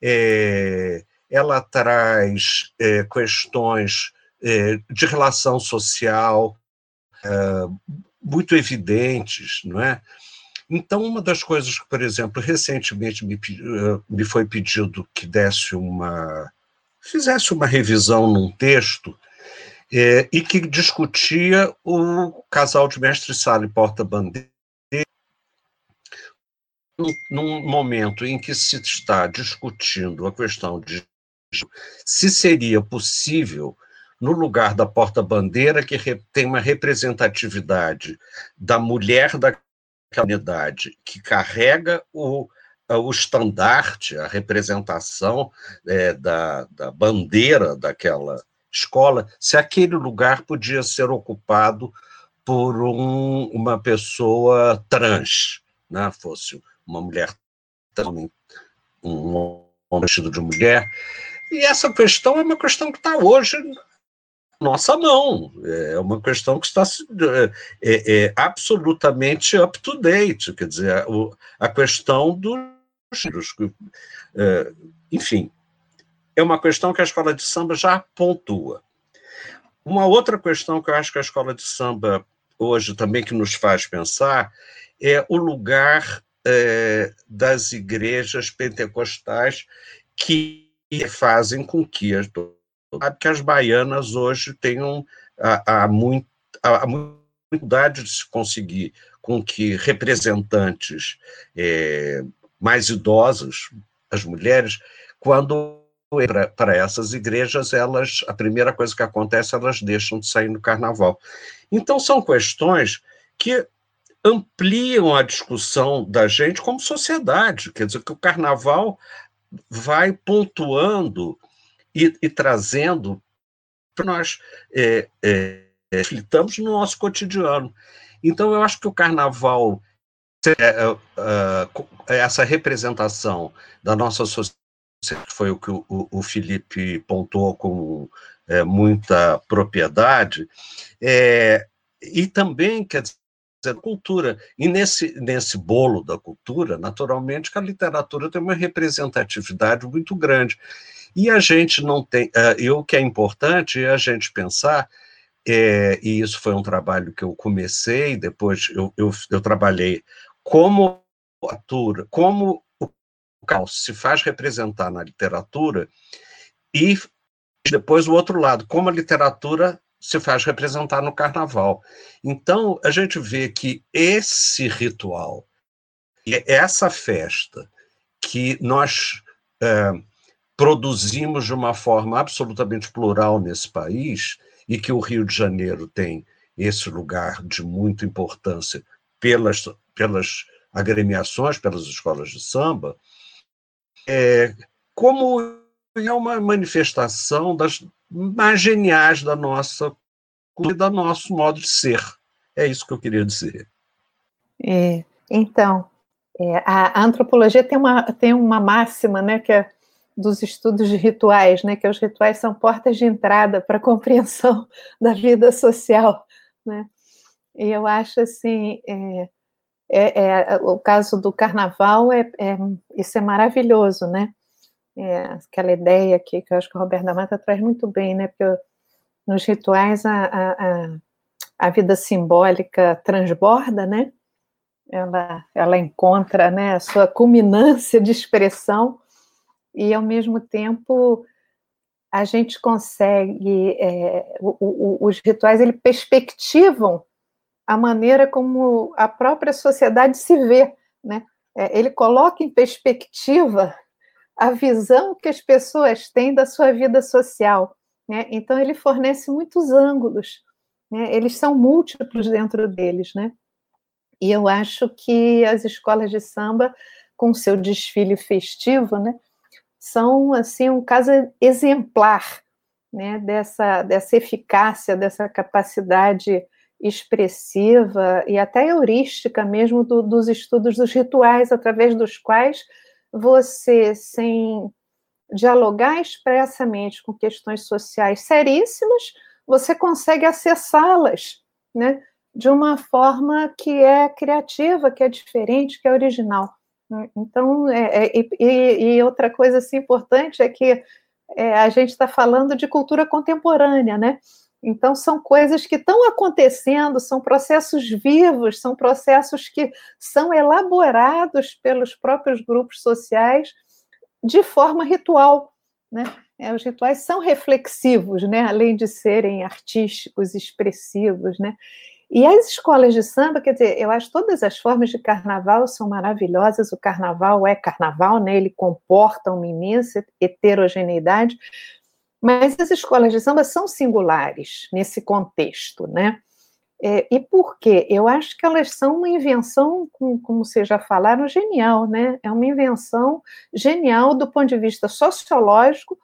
é, ela traz é, questões é, de relação social é, muito evidentes, não é? Então, uma das coisas que, por exemplo, recentemente me, eh, me foi pedido que desse uma fizesse uma revisão num texto é, e que discutia o casal de mestre sala e porta-bandeira num momento em que se está discutindo a questão de se seria possível no lugar da porta-bandeira, que tem uma representatividade da mulher daquela unidade, que carrega o, o estandarte, a representação é, da, da bandeira daquela escola, se aquele lugar podia ser ocupado por um, uma pessoa trans, né? fosse uma mulher trans, um homem vestido de mulher. E essa questão é uma questão que está hoje nossa mão. É uma questão que está é, é absolutamente up to date, quer dizer, a, a questão dos. É, enfim, é uma questão que a escola de samba já pontua. Uma outra questão que eu acho que a escola de samba hoje também que nos faz pensar é o lugar é, das igrejas pentecostais que fazem com que as, que as baianas hoje tenham a, a, muito, a, a dificuldade de se conseguir com que representantes é, mais idosos, as mulheres, quando para essas igrejas, elas a primeira coisa que acontece, elas deixam de sair no carnaval. Então são questões que ampliam a discussão da gente como sociedade, quer dizer que o carnaval vai pontuando e, e trazendo para nós é, é, reflitamos no nosso cotidiano. Então eu acho que o carnaval é, é, é essa representação da nossa sociedade foi o que o, o Felipe pontuou com é, muita propriedade, é, e também, quer dizer, cultura. E nesse, nesse bolo da cultura, naturalmente, que a literatura tem uma representatividade muito grande. E a gente não tem. Uh, e o que é importante é a gente pensar, é, e isso foi um trabalho que eu comecei, depois eu, eu, eu trabalhei como literatura, como caos se faz representar na literatura e depois o outro lado, como a literatura se faz representar no carnaval. Então, a gente vê que esse ritual, essa festa que nós é, produzimos de uma forma absolutamente plural nesse país, e que o Rio de Janeiro tem esse lugar de muita importância pelas, pelas agremiações, pelas escolas de samba, é, como é uma manifestação das mais geniais da nossa cultura e do nosso modo de ser. É isso que eu queria dizer. É, então, é, a antropologia tem uma, tem uma máxima, né, que é dos estudos de rituais, né, que os rituais são portas de entrada para a compreensão da vida social, né? E eu acho assim, é, é, é, o caso do carnaval é, é, isso é maravilhoso, né? É, aquela ideia aqui que eu acho que o Roberto da Mata traz muito bem, né? Porque nos rituais a, a, a vida simbólica transborda, né? Ela, ela encontra né, a sua culminância de expressão e, ao mesmo tempo, a gente consegue... É, o, o, os rituais, ele perspectivam a maneira como a própria sociedade se vê, né? É, ele coloca em perspectiva a visão que as pessoas têm da sua vida social. Né? Então, ele fornece muitos ângulos, né? eles são múltiplos dentro deles. Né? E eu acho que as escolas de samba, com seu desfile festivo, né, são assim um caso exemplar né, dessa, dessa eficácia, dessa capacidade expressiva e até heurística mesmo do, dos estudos dos rituais, através dos quais você, sem dialogar expressamente com questões sociais seríssimas, você consegue acessá-las, né, de uma forma que é criativa, que é diferente, que é original. Então, é, é, e, e, outra coisa assim, importante é que é, a gente está falando de cultura contemporânea, né? Então, são coisas que estão acontecendo, são processos vivos, são processos que são elaborados pelos próprios grupos sociais de forma ritual. Né? É, os rituais são reflexivos, né? além de serem artísticos, expressivos. Né? E as escolas de samba, quer dizer, eu acho todas as formas de carnaval são maravilhosas. O carnaval é carnaval, né? ele comporta uma imensa heterogeneidade, mas as escolas de samba são singulares nesse contexto, né? É, e por quê? Eu acho que elas são uma invenção, como, como vocês já falaram, genial, né? É uma invenção genial do ponto de vista sociológico,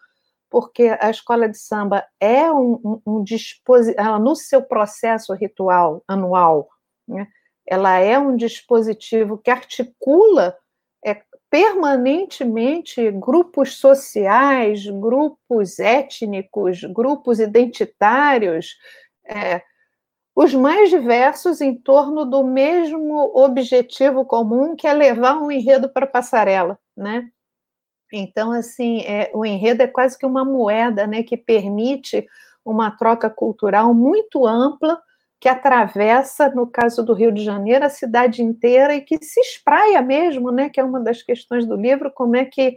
porque a escola de samba é um, um, um dispositivo, no seu processo ritual anual, né? ela é um dispositivo que articula é, permanentemente grupos sociais, grupos étnicos, grupos identitários, é, os mais diversos em torno do mesmo objetivo comum, que é levar um enredo para a passarela, né? Então, assim, é, o enredo é quase que uma moeda, né, que permite uma troca cultural muito ampla, que atravessa, no caso do Rio de Janeiro, a cidade inteira e que se espraia mesmo, né, que é uma das questões do livro, como é que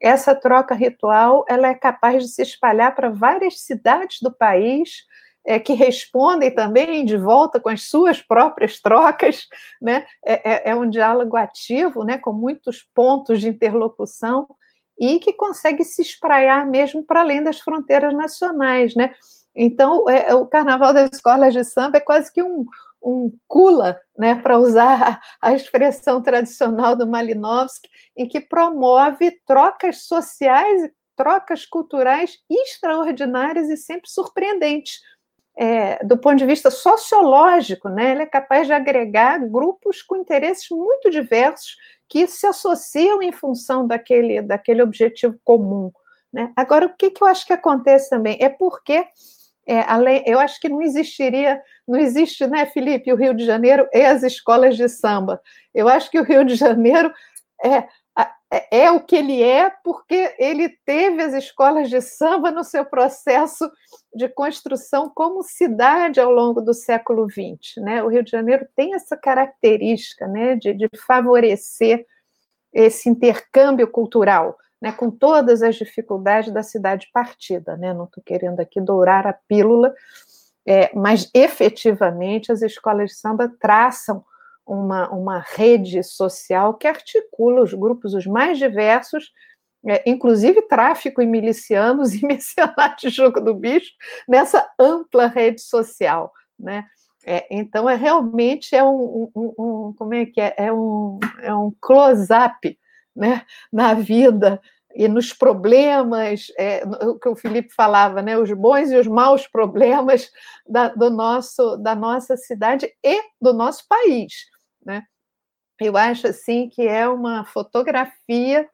essa troca ritual ela é capaz de se espalhar para várias cidades do país, é, que respondem também de volta com as suas próprias trocas, né? É, é, é, um diálogo ativo, né? com muitos pontos de interlocução e que consegue se espraiar mesmo para além das fronteiras nacionais. Né? Então, é, o Carnaval das Escolas de Samba é quase que um, um cula, né, para usar a expressão tradicional do Malinowski, em que promove trocas sociais, trocas culturais extraordinárias e sempre surpreendentes é, do ponto de vista sociológico, né, ele é capaz de agregar grupos com interesses muito diversos que se associam em função daquele, daquele objetivo comum. Né? Agora, o que, que eu acho que acontece também é porque é, além, eu acho que não existiria, não existe, né, Felipe, o Rio de Janeiro e as escolas de samba. Eu acho que o Rio de Janeiro é é, é o que ele é porque ele teve as escolas de samba no seu processo de construção como cidade ao longo do século XX. Né? O Rio de Janeiro tem essa característica né, de, de favorecer esse intercâmbio cultural, né, com todas as dificuldades da cidade partida. Né? Não estou querendo aqui dourar a pílula, é, mas efetivamente as escolas de samba traçam uma, uma rede social que articula os grupos os mais diversos, é, inclusive tráfico e milicianos e mercenários de jogo do bicho, nessa ampla rede social, né? É, então é realmente é um, um, um, como é que é é um é um close-up né na vida e nos problemas é, o que o Felipe falava né os bons e os maus problemas da, do nosso da nossa cidade e do nosso país né? Eu acho assim que é uma fotografia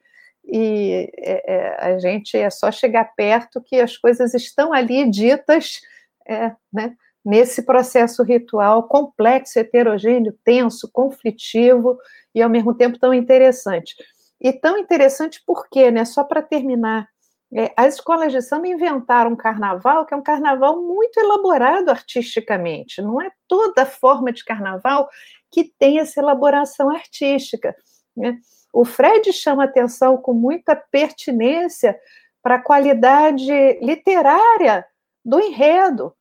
e é, é, a gente é só chegar perto que as coisas estão ali ditas, é, né? Nesse processo ritual complexo, heterogêneo, tenso, conflitivo e ao mesmo tempo tão interessante. E tão interessante porque, né? Só para terminar, é, as escolas de samba inventaram um carnaval que é um carnaval muito elaborado artisticamente. Não é toda forma de carnaval que tem essa elaboração artística. Né? O Fred chama atenção com muita pertinência para a qualidade literária do enredo,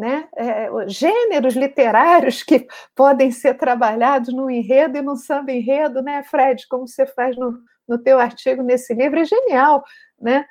né? É, gêneros literários que podem ser trabalhados no enredo e no samba enredo, né, Fred? Como você faz no, no teu artigo nesse livro é genial, né?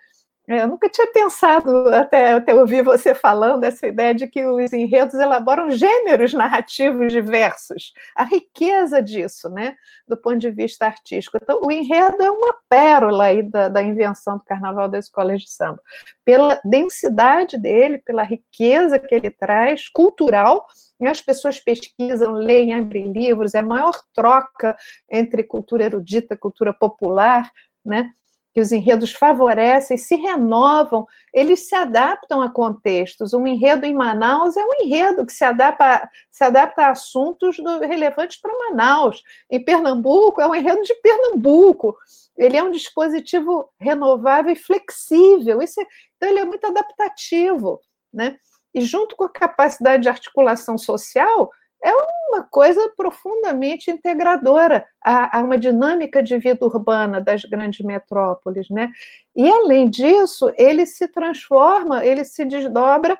É, eu nunca tinha pensado, até, até ouvir você falando, essa ideia de que os enredos elaboram gêneros narrativos diversos. A riqueza disso, né, do ponto de vista artístico. Então, o enredo é uma pérola aí da, da invenção do Carnaval das Escolas de Samba. Pela densidade dele, pela riqueza que ele traz, cultural, as pessoas pesquisam, leem, abrem livros, é a maior troca entre cultura erudita, cultura popular, né? Que os enredos favorecem, se renovam, eles se adaptam a contextos. Um enredo em Manaus é um enredo que se adapta, se adapta a assuntos do, relevantes para Manaus. Em Pernambuco, é um enredo de Pernambuco. Ele é um dispositivo renovável e flexível. Isso é, então, ele é muito adaptativo. Né? E, junto com a capacidade de articulação social, é uma coisa profundamente integradora a, a, uma dinâmica de vida urbana das grandes metrópoles, né? E além disso, ele se transforma, ele se desdobra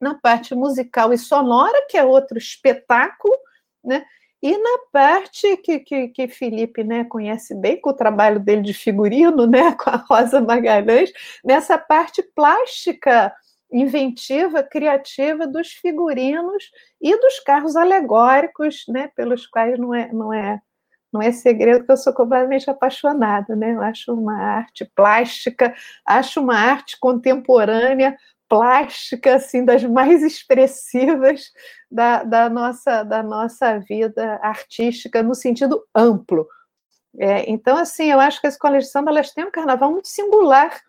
na parte musical e sonora, que é outro espetáculo, né? E na parte que, que, que Felipe né, conhece bem, com o trabalho dele de figurino, né, com a Rosa Magalhães, nessa parte plástica inventiva, criativa dos figurinos e dos carros alegóricos, né, pelos quais não é, não é, não é segredo que eu sou completamente apaixonada, né? Eu acho uma arte plástica, acho uma arte contemporânea plástica, assim, das mais expressivas da, da nossa da nossa vida artística no sentido amplo. É, então, assim, eu acho que as escolas de samba elas têm um carnaval muito singular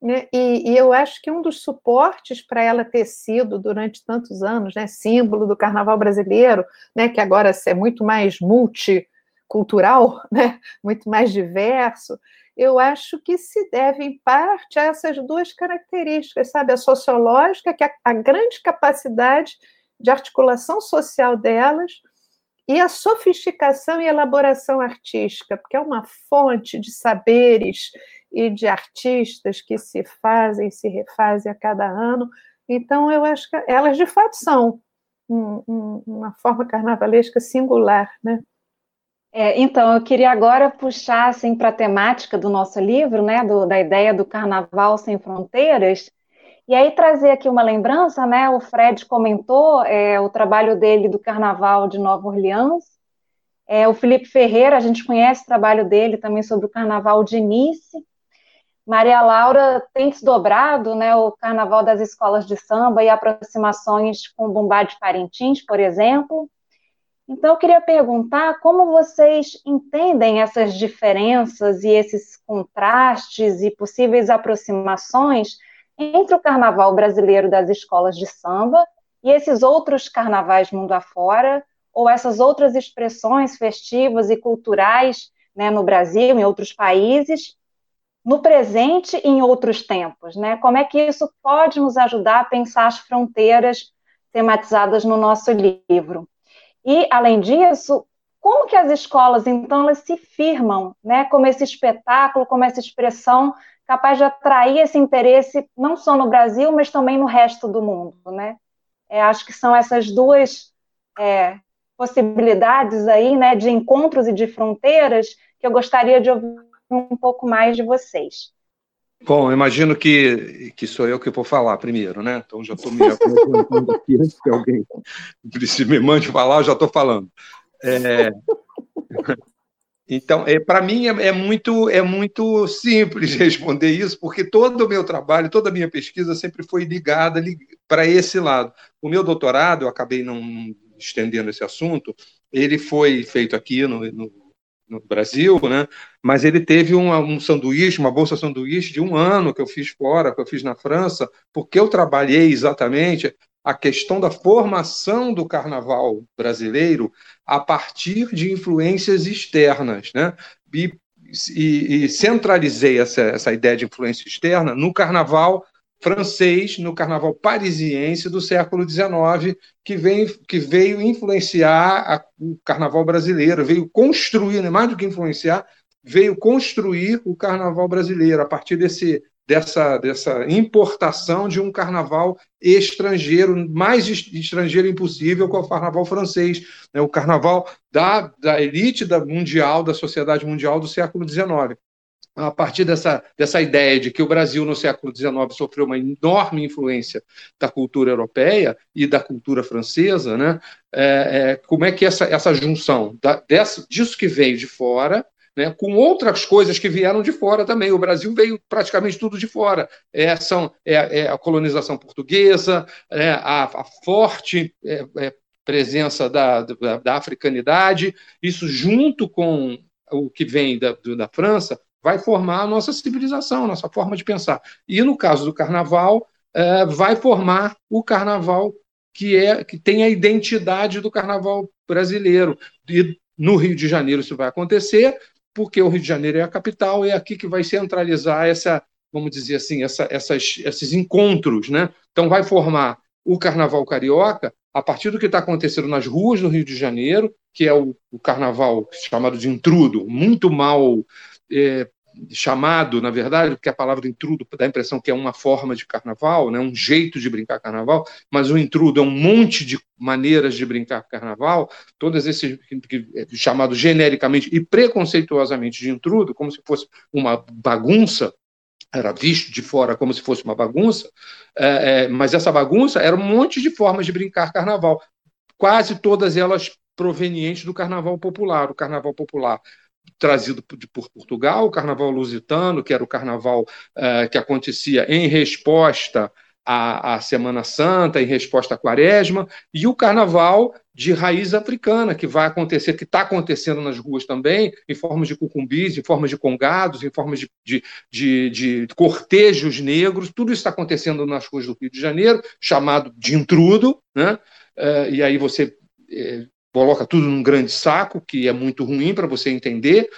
né? E, e, eu acho que um dos suportes para ela ter sido durante tantos anos, né, símbolo do carnaval brasileiro, né, que agora é muito mais multicultural, né, muito mais diverso, eu acho que se deve em parte a essas duas características, sabe, a sociológica, que é a grande capacidade de articulação social delas, e a sofisticação e elaboração artística, porque é uma fonte de saberes e de artistas que se fazem, se refazem a cada ano. Então, eu acho que elas, de fato, são um, um, uma forma carnavalesca singular, né? É, então, eu queria agora puxar assim, para a temática do nosso livro, né, do, da ideia do Carnaval Sem Fronteiras, e aí trazer aqui uma lembrança, né, o Fred comentou é, o trabalho dele do Carnaval de Nova Orleans, é, o Felipe Ferreira, a gente conhece o trabalho dele também sobre o Carnaval de Nice, Maria Laura tem desdobrado né, o Carnaval das Escolas de Samba e aproximações com o Bumbá de Parintins, por exemplo. Então, eu queria perguntar como vocês entendem essas diferenças e esses contrastes e possíveis aproximações entre o carnaval brasileiro das escolas de samba e esses outros carnavais mundo afora, ou essas outras expressões festivas e culturais né, no Brasil, em outros países, no presente e em outros tempos, né? Como é que isso pode nos ajudar a pensar as fronteiras tematizadas no nosso livro? E, além disso, como que as escolas, então, elas se firmam, né, como esse espetáculo, como essa expressão capaz de atrair esse interesse não só no Brasil, mas também no resto do mundo, né? É, acho que são essas duas é, possibilidades aí, né, de encontros e de fronteiras que eu gostaria de ouvir um pouco mais de vocês. Bom, imagino que, que sou eu que vou falar primeiro, né? Então já estou me aqui antes que alguém me mande falar, já estou falando. É... Então, é, para mim é, é, muito, é muito simples responder isso, porque todo o meu trabalho, toda a minha pesquisa sempre foi ligada para esse lado. O meu doutorado, eu acabei não estendendo esse assunto, ele foi feito aqui no, no no Brasil, né? mas ele teve um, um sanduíche, uma bolsa sanduíche de um ano que eu fiz fora, que eu fiz na França, porque eu trabalhei exatamente a questão da formação do carnaval brasileiro a partir de influências externas, né? E, e, e centralizei essa, essa ideia de influência externa no carnaval francês no carnaval parisiense do século XIX, que, vem, que veio influenciar a, o carnaval brasileiro, veio construir, né, mais do que influenciar, veio construir o carnaval brasileiro a partir desse, dessa, dessa importação de um carnaval estrangeiro, mais estrangeiro impossível, que é o carnaval francês, né, o carnaval da, da elite da mundial, da sociedade mundial do século XIX a partir dessa, dessa ideia de que o Brasil, no século XIX, sofreu uma enorme influência da cultura europeia e da cultura francesa, né? É, é, como é que essa, essa junção da, dessa, disso que veio de fora, né, com outras coisas que vieram de fora também. O Brasil veio praticamente tudo de fora. É, são, é, é a colonização portuguesa, é, a, a, forte é, é, presença da, da, da, africanidade, isso junto com o que vem da, da França, vai formar a nossa civilização, a nossa forma de pensar. E no caso do carnaval, é, vai formar o carnaval que é que tem a identidade do carnaval brasileiro. E no Rio de Janeiro isso vai acontecer, porque o Rio de Janeiro é a capital, é aqui que vai centralizar essa, vamos dizer assim, essa, essas, esses encontros, né? Então vai formar o carnaval carioca a partir do que está acontecendo nas ruas do Rio de Janeiro, que é o, o carnaval chamado de intrudo, muito mal é, chamado, na verdade, porque a palavra intrudo dá a impressão que é uma forma de carnaval, né, um jeito de brincar carnaval, mas o intrudo é um monte de maneiras de brincar carnaval, todas esses é, chamados genericamente e preconceituosamente de intrudo, como se fosse uma bagunça, era visto de fora como se fosse uma bagunça, é, é, mas essa bagunça era um monte de formas de brincar carnaval, quase todas elas provenientes do carnaval popular. O carnaval popular trazido por Portugal, o carnaval lusitano, que era o carnaval é, que acontecia em resposta à, à Semana Santa, em resposta à Quaresma, e o carnaval de raiz africana, que vai acontecer, que está acontecendo nas ruas também, em formas de cucumbis, em formas de congados, em formas de, de, de, de cortejos negros, tudo isso está acontecendo nas ruas do Rio de Janeiro, chamado de intrudo, né? Uh, e aí você eh, coloca tudo num grande saco, que é muito ruim para você entender,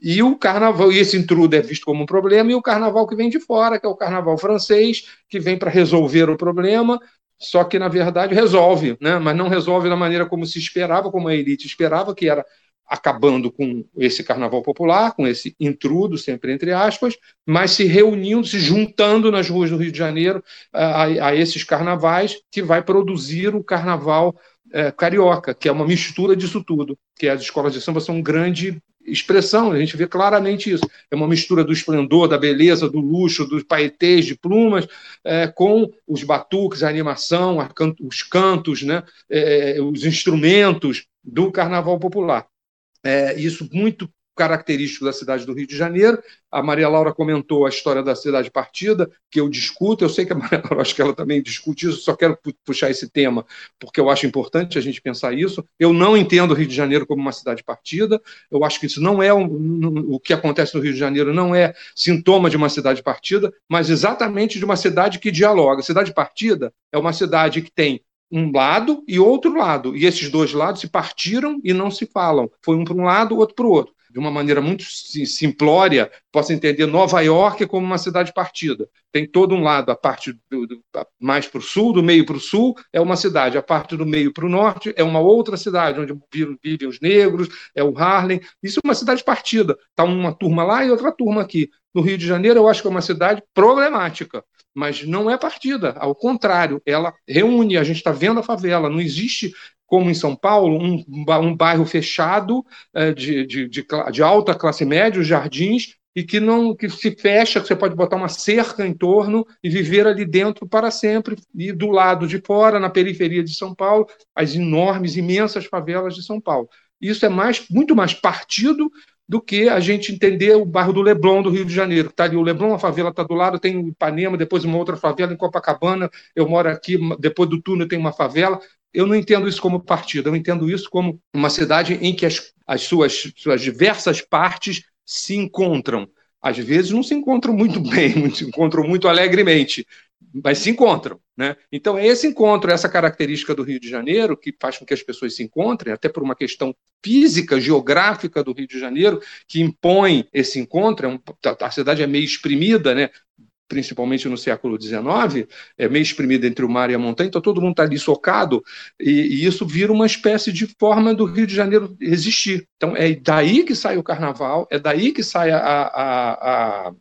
e o carnaval, e esse intrudo é visto como um problema, e o carnaval que vem de fora, que é o carnaval francês, que vem para resolver o problema, só que, na verdade, resolve, né? mas não resolve da maneira como se esperava, como a elite esperava, que era acabando com esse carnaval popular, com esse intrudo, sempre entre aspas, mas se reunindo, se juntando nas ruas do Rio de Janeiro a, a esses carnavais, que vai produzir o carnaval é, carioca, que é uma mistura disso tudo, que as escolas de samba são um grande expressão, a gente vê claramente isso. É uma mistura do esplendor, da beleza, do luxo, dos paetês de plumas, é, com os batuques, a animação, a can os cantos, né, é, os instrumentos do carnaval popular. É, isso muito característico da cidade do Rio de Janeiro. A Maria Laura comentou a história da cidade partida, que eu discuto. Eu sei que a Maria Laura, acho que ela também discute isso, só quero puxar esse tema, porque eu acho importante a gente pensar isso. Eu não entendo o Rio de Janeiro como uma cidade partida. Eu acho que isso não é um, o que acontece no Rio de Janeiro, não é sintoma de uma cidade partida, mas exatamente de uma cidade que dialoga. Cidade partida é uma cidade que tem um lado e outro lado. E esses dois lados se partiram e não se falam. Foi um para um lado, outro para o outro de uma maneira muito simplória, posso entender Nova York como uma cidade partida. Tem todo um lado, a parte do, do, mais para o sul, do meio para o sul, é uma cidade, a parte do meio para o norte é uma outra cidade, onde vivem os negros, é o Harlem. Isso é uma cidade partida. Está uma turma lá e outra turma aqui. No Rio de Janeiro, eu acho que é uma cidade problemática mas não é partida, ao contrário, ela reúne, a gente está vendo a favela, não existe como em São Paulo, um, um bairro fechado é, de, de, de, de, alta classe média, os jardins, e que não que se fecha, que você pode botar uma cerca em torno e viver ali dentro para sempre. E do lado de fora, na periferia de São Paulo, as enormes, imensas favelas de São Paulo. Isso é mais, muito mais partido do que a gente entender o bairro do Leblon do Rio de Janeiro. Está ali o Leblon, a favela está do lado, tem o Ipanema, depois uma outra favela em Copacabana, eu moro aqui, depois do túnel tem uma favela. Eu não entendo isso como partido, eu entendo isso como uma cidade em que as, as suas, suas diversas partes se encontram. Às vezes não se encontram muito bem, se encontram muito alegremente, mas se encontram. Né? Então, é esse encontro, essa característica do Rio de Janeiro, que faz com que as pessoas se encontrem, até por uma questão física, geográfica do Rio de Janeiro, que impõe esse encontro. É um, a cidade é meio exprimida, né? Principalmente no século XIX, é meio exprimida entre o mar e a montanha, então todo mundo está ali socado, e, e, isso vira uma espécie de forma do Rio de Janeiro existir. Então é daí que sai o carnaval, é daí que sai a, a, a,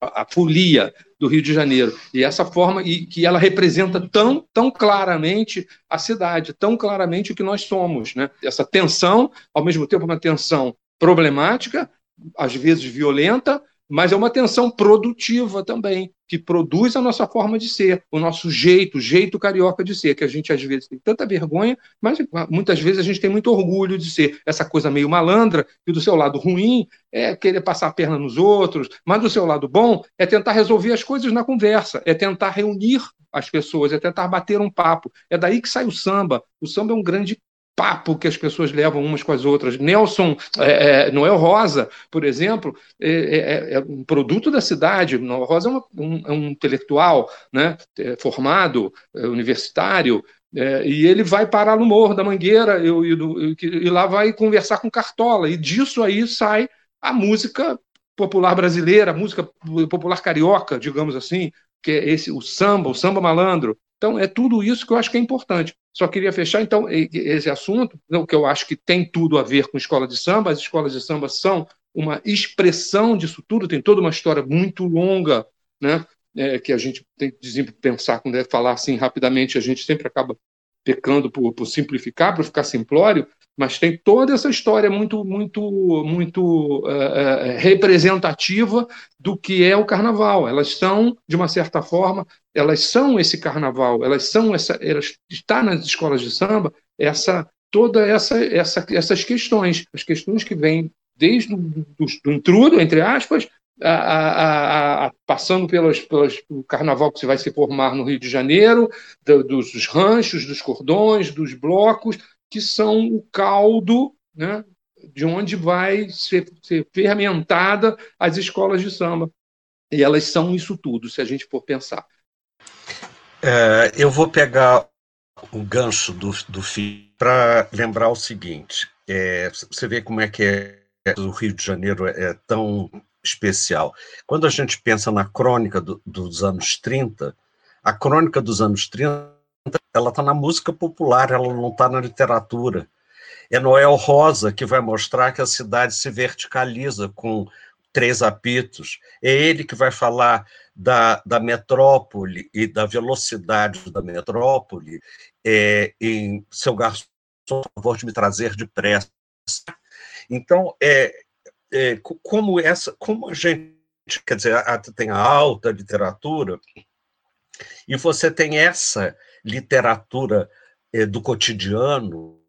a folia do Rio de Janeiro. E essa forma, e que ela representa tão, tão claramente a cidade, tão claramente o que nós somos. Né? Essa tensão, ao mesmo tempo, uma tensão problemática, às vezes violenta, mas é uma tensão produtiva também, que produz a nossa forma de ser, o nosso jeito, o jeito carioca de ser, que a gente às vezes tem tanta vergonha, mas muitas vezes a gente tem muito orgulho de ser essa coisa meio malandra, e do seu lado ruim é querer passar a perna nos outros, mas do seu lado bom é tentar resolver as coisas na conversa, é tentar reunir as pessoas, é tentar bater um papo. É daí que sai o samba. O samba é um grande papo que as pessoas levam umas com as outras. Nelson é, é, Noel Rosa, por exemplo, é, é, é, é um produto da cidade. Noel Rosa é, uma, um, é um, intelectual né, é, formado, universitário, e ele vai parar no Morro da Mangueira e, e, e lá vai conversar com Cartola. E disso aí sai a música popular brasileira, a música popular carioca, digamos assim, que é esse o samba, o samba malandro. Então, é tudo isso que eu acho que é importante. Só queria fechar, então, esse assunto, o que eu acho que tem tudo a ver com escola de samba. As escolas de samba são uma expressão disso tudo, tem toda uma história muito longa, né? É, que a gente tem que pensar, quando é falar assim rapidamente, a gente sempre acaba pecando por, por simplificar, por ficar simplório, mas tem toda essa história muito, muito, muito uh, representativa do que é o carnaval. Elas são, de uma certa forma, elas são esse carnaval, elas são essa, elas está nas escolas de samba essa toda essa, essa essas questões, as questões que vêm desde o do, do intrudo, entre aspas, a, a, a, passando pelas, pelas, pelo carnaval que vai se formar no Rio de Janeiro, do, dos ranchos, dos cordões, dos blocos, que são o caldo né, de onde vai ser, ser fermentada as escolas de samba. E elas são isso tudo, se a gente for pensar. É, eu vou pegar o gancho do, do fim para lembrar o seguinte: é, você vê como é que é, o Rio de Janeiro é, é tão especial. Quando a gente pensa na crônica do, dos anos 30, a crônica dos anos 30 ela está na música popular, ela não está na literatura. É Noel Rosa que vai mostrar que a cidade se verticaliza com três apitos. É ele que vai falar da, da metrópole e da velocidade da metrópole é, em seu garçom, por favor de me trazer depressa. Então, é, é, como essa, como a gente, quer dizer, tem a alta literatura, e você tem essa literatura é, do cotidiano,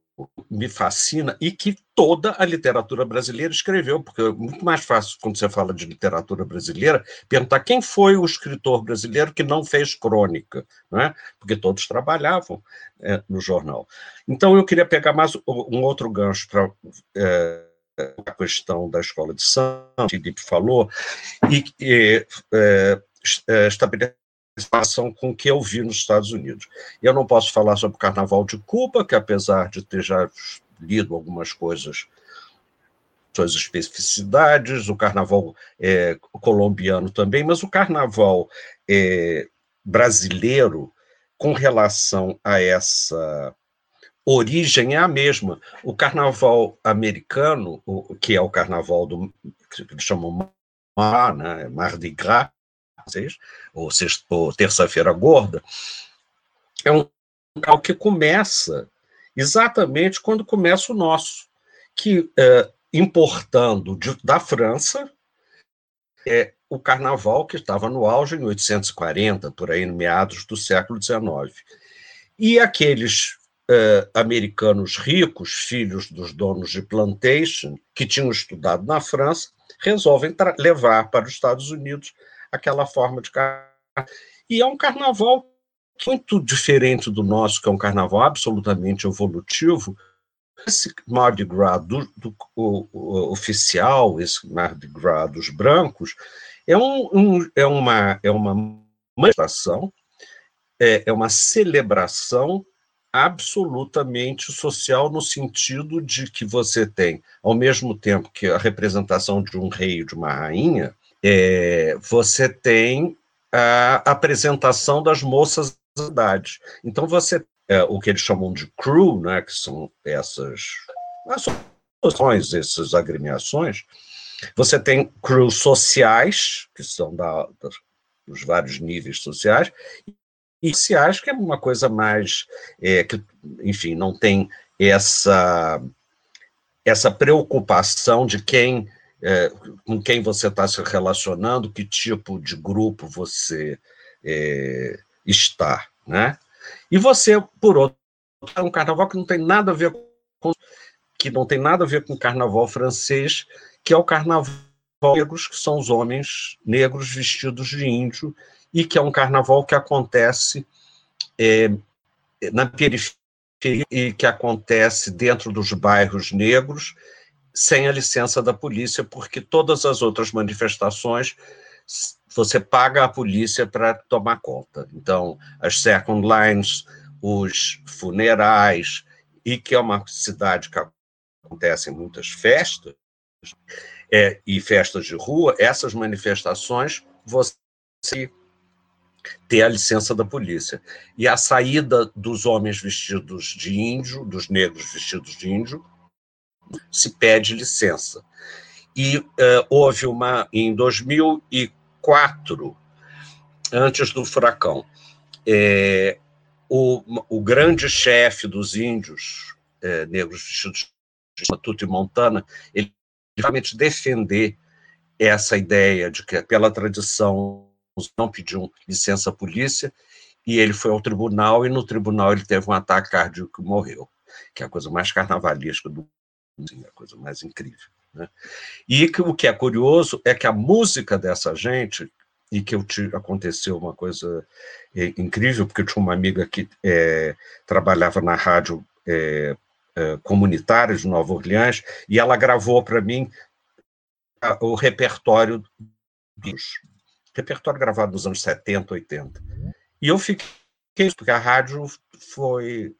me fascina e que toda a literatura brasileira escreveu, porque é muito mais fácil, quando você fala de literatura brasileira, perguntar quem foi o escritor brasileiro que não fez crônica, não é? porque todos trabalhavam é, no jornal. Então, eu queria pegar mais um outro gancho para é, a questão da escola de samba, que o Felipe falou, e, é estabelecer relação com o que eu vi nos Estados Unidos. Eu não posso falar sobre o Carnaval de Cuba, que apesar de ter já lido algumas coisas, suas especificidades, o Carnaval é, colombiano também, mas o Carnaval é, brasileiro, com relação a essa origem é a mesma. O carnaval americano, o, que é o carnaval do que eles chamam Mar, né, Mardi Gras, ou, ou Terça-feira Gorda, é um carnaval que começa exatamente quando começa o nosso, que é, importando de, da França é o carnaval que estava no auge em 1840, por aí, no meados do século XIX. E aqueles Uh, americanos ricos, filhos dos donos de plantation, que tinham estudado na França, resolvem levar para os Estados Unidos aquela forma de carnaval. E é um carnaval muito diferente do nosso, que é um carnaval absolutamente evolutivo. Esse Mardi Gras do, do o, o, oficial, esse Mardi Gras dos brancos, é, um, um, é uma, é uma manifestação, é, é uma celebração absolutamente social no sentido de que você tem, ao mesmo tempo que a representação de um rei e de uma rainha, é, você tem a apresentação das moças da cidade. Então você é, o que eles chamam de crew, né, que são essas associações, essas agremiações, você tem crews sociais, que são da, dos vários níveis sociais, e sociais, que é uma coisa mais, é, que, enfim, não tem essa, essa preocupação de quem é, com quem você está se relacionando, que tipo de grupo você é, está, né? E você, por outro, é um carnaval que não tem nada a ver com que não tem nada a ver com o carnaval francês, que é o carnaval negros, que são os homens negros vestidos de índio, e que é um carnaval que acontece é, na periferia e que acontece dentro dos bairros negros, sem a licença da polícia, porque todas as outras manifestações você paga a polícia para tomar conta. Então, as second lines, os funerais, e que é uma cidade que acontecem muitas festas, é, e festas de rua, essas manifestações você ter a licença da polícia. E a saída dos homens vestidos de índio, dos negros vestidos de índio, se pede licença. E uh, houve uma, em 2004, antes do furacão, é, o, o grande chefe dos índios é, negros vestidos Tutti Montana, ele realmente defender essa ideia de que, pela tradição, não pediam licença à polícia, e ele foi ao tribunal, e no tribunal ele teve um ataque cardíaco e morreu, que é a coisa mais carnavalesca do assim, a coisa mais incrível. Né? E que, o que é curioso é que a música dessa gente, e que eu te, aconteceu uma coisa é, incrível, porque eu tinha uma amiga que é, trabalhava na rádio é, é, comunitária de Nova Orleans, e ela gravou para mim a, o repertório dos repertório gravado nos anos 70, 80. E eu fiquei, porque a rádio foi,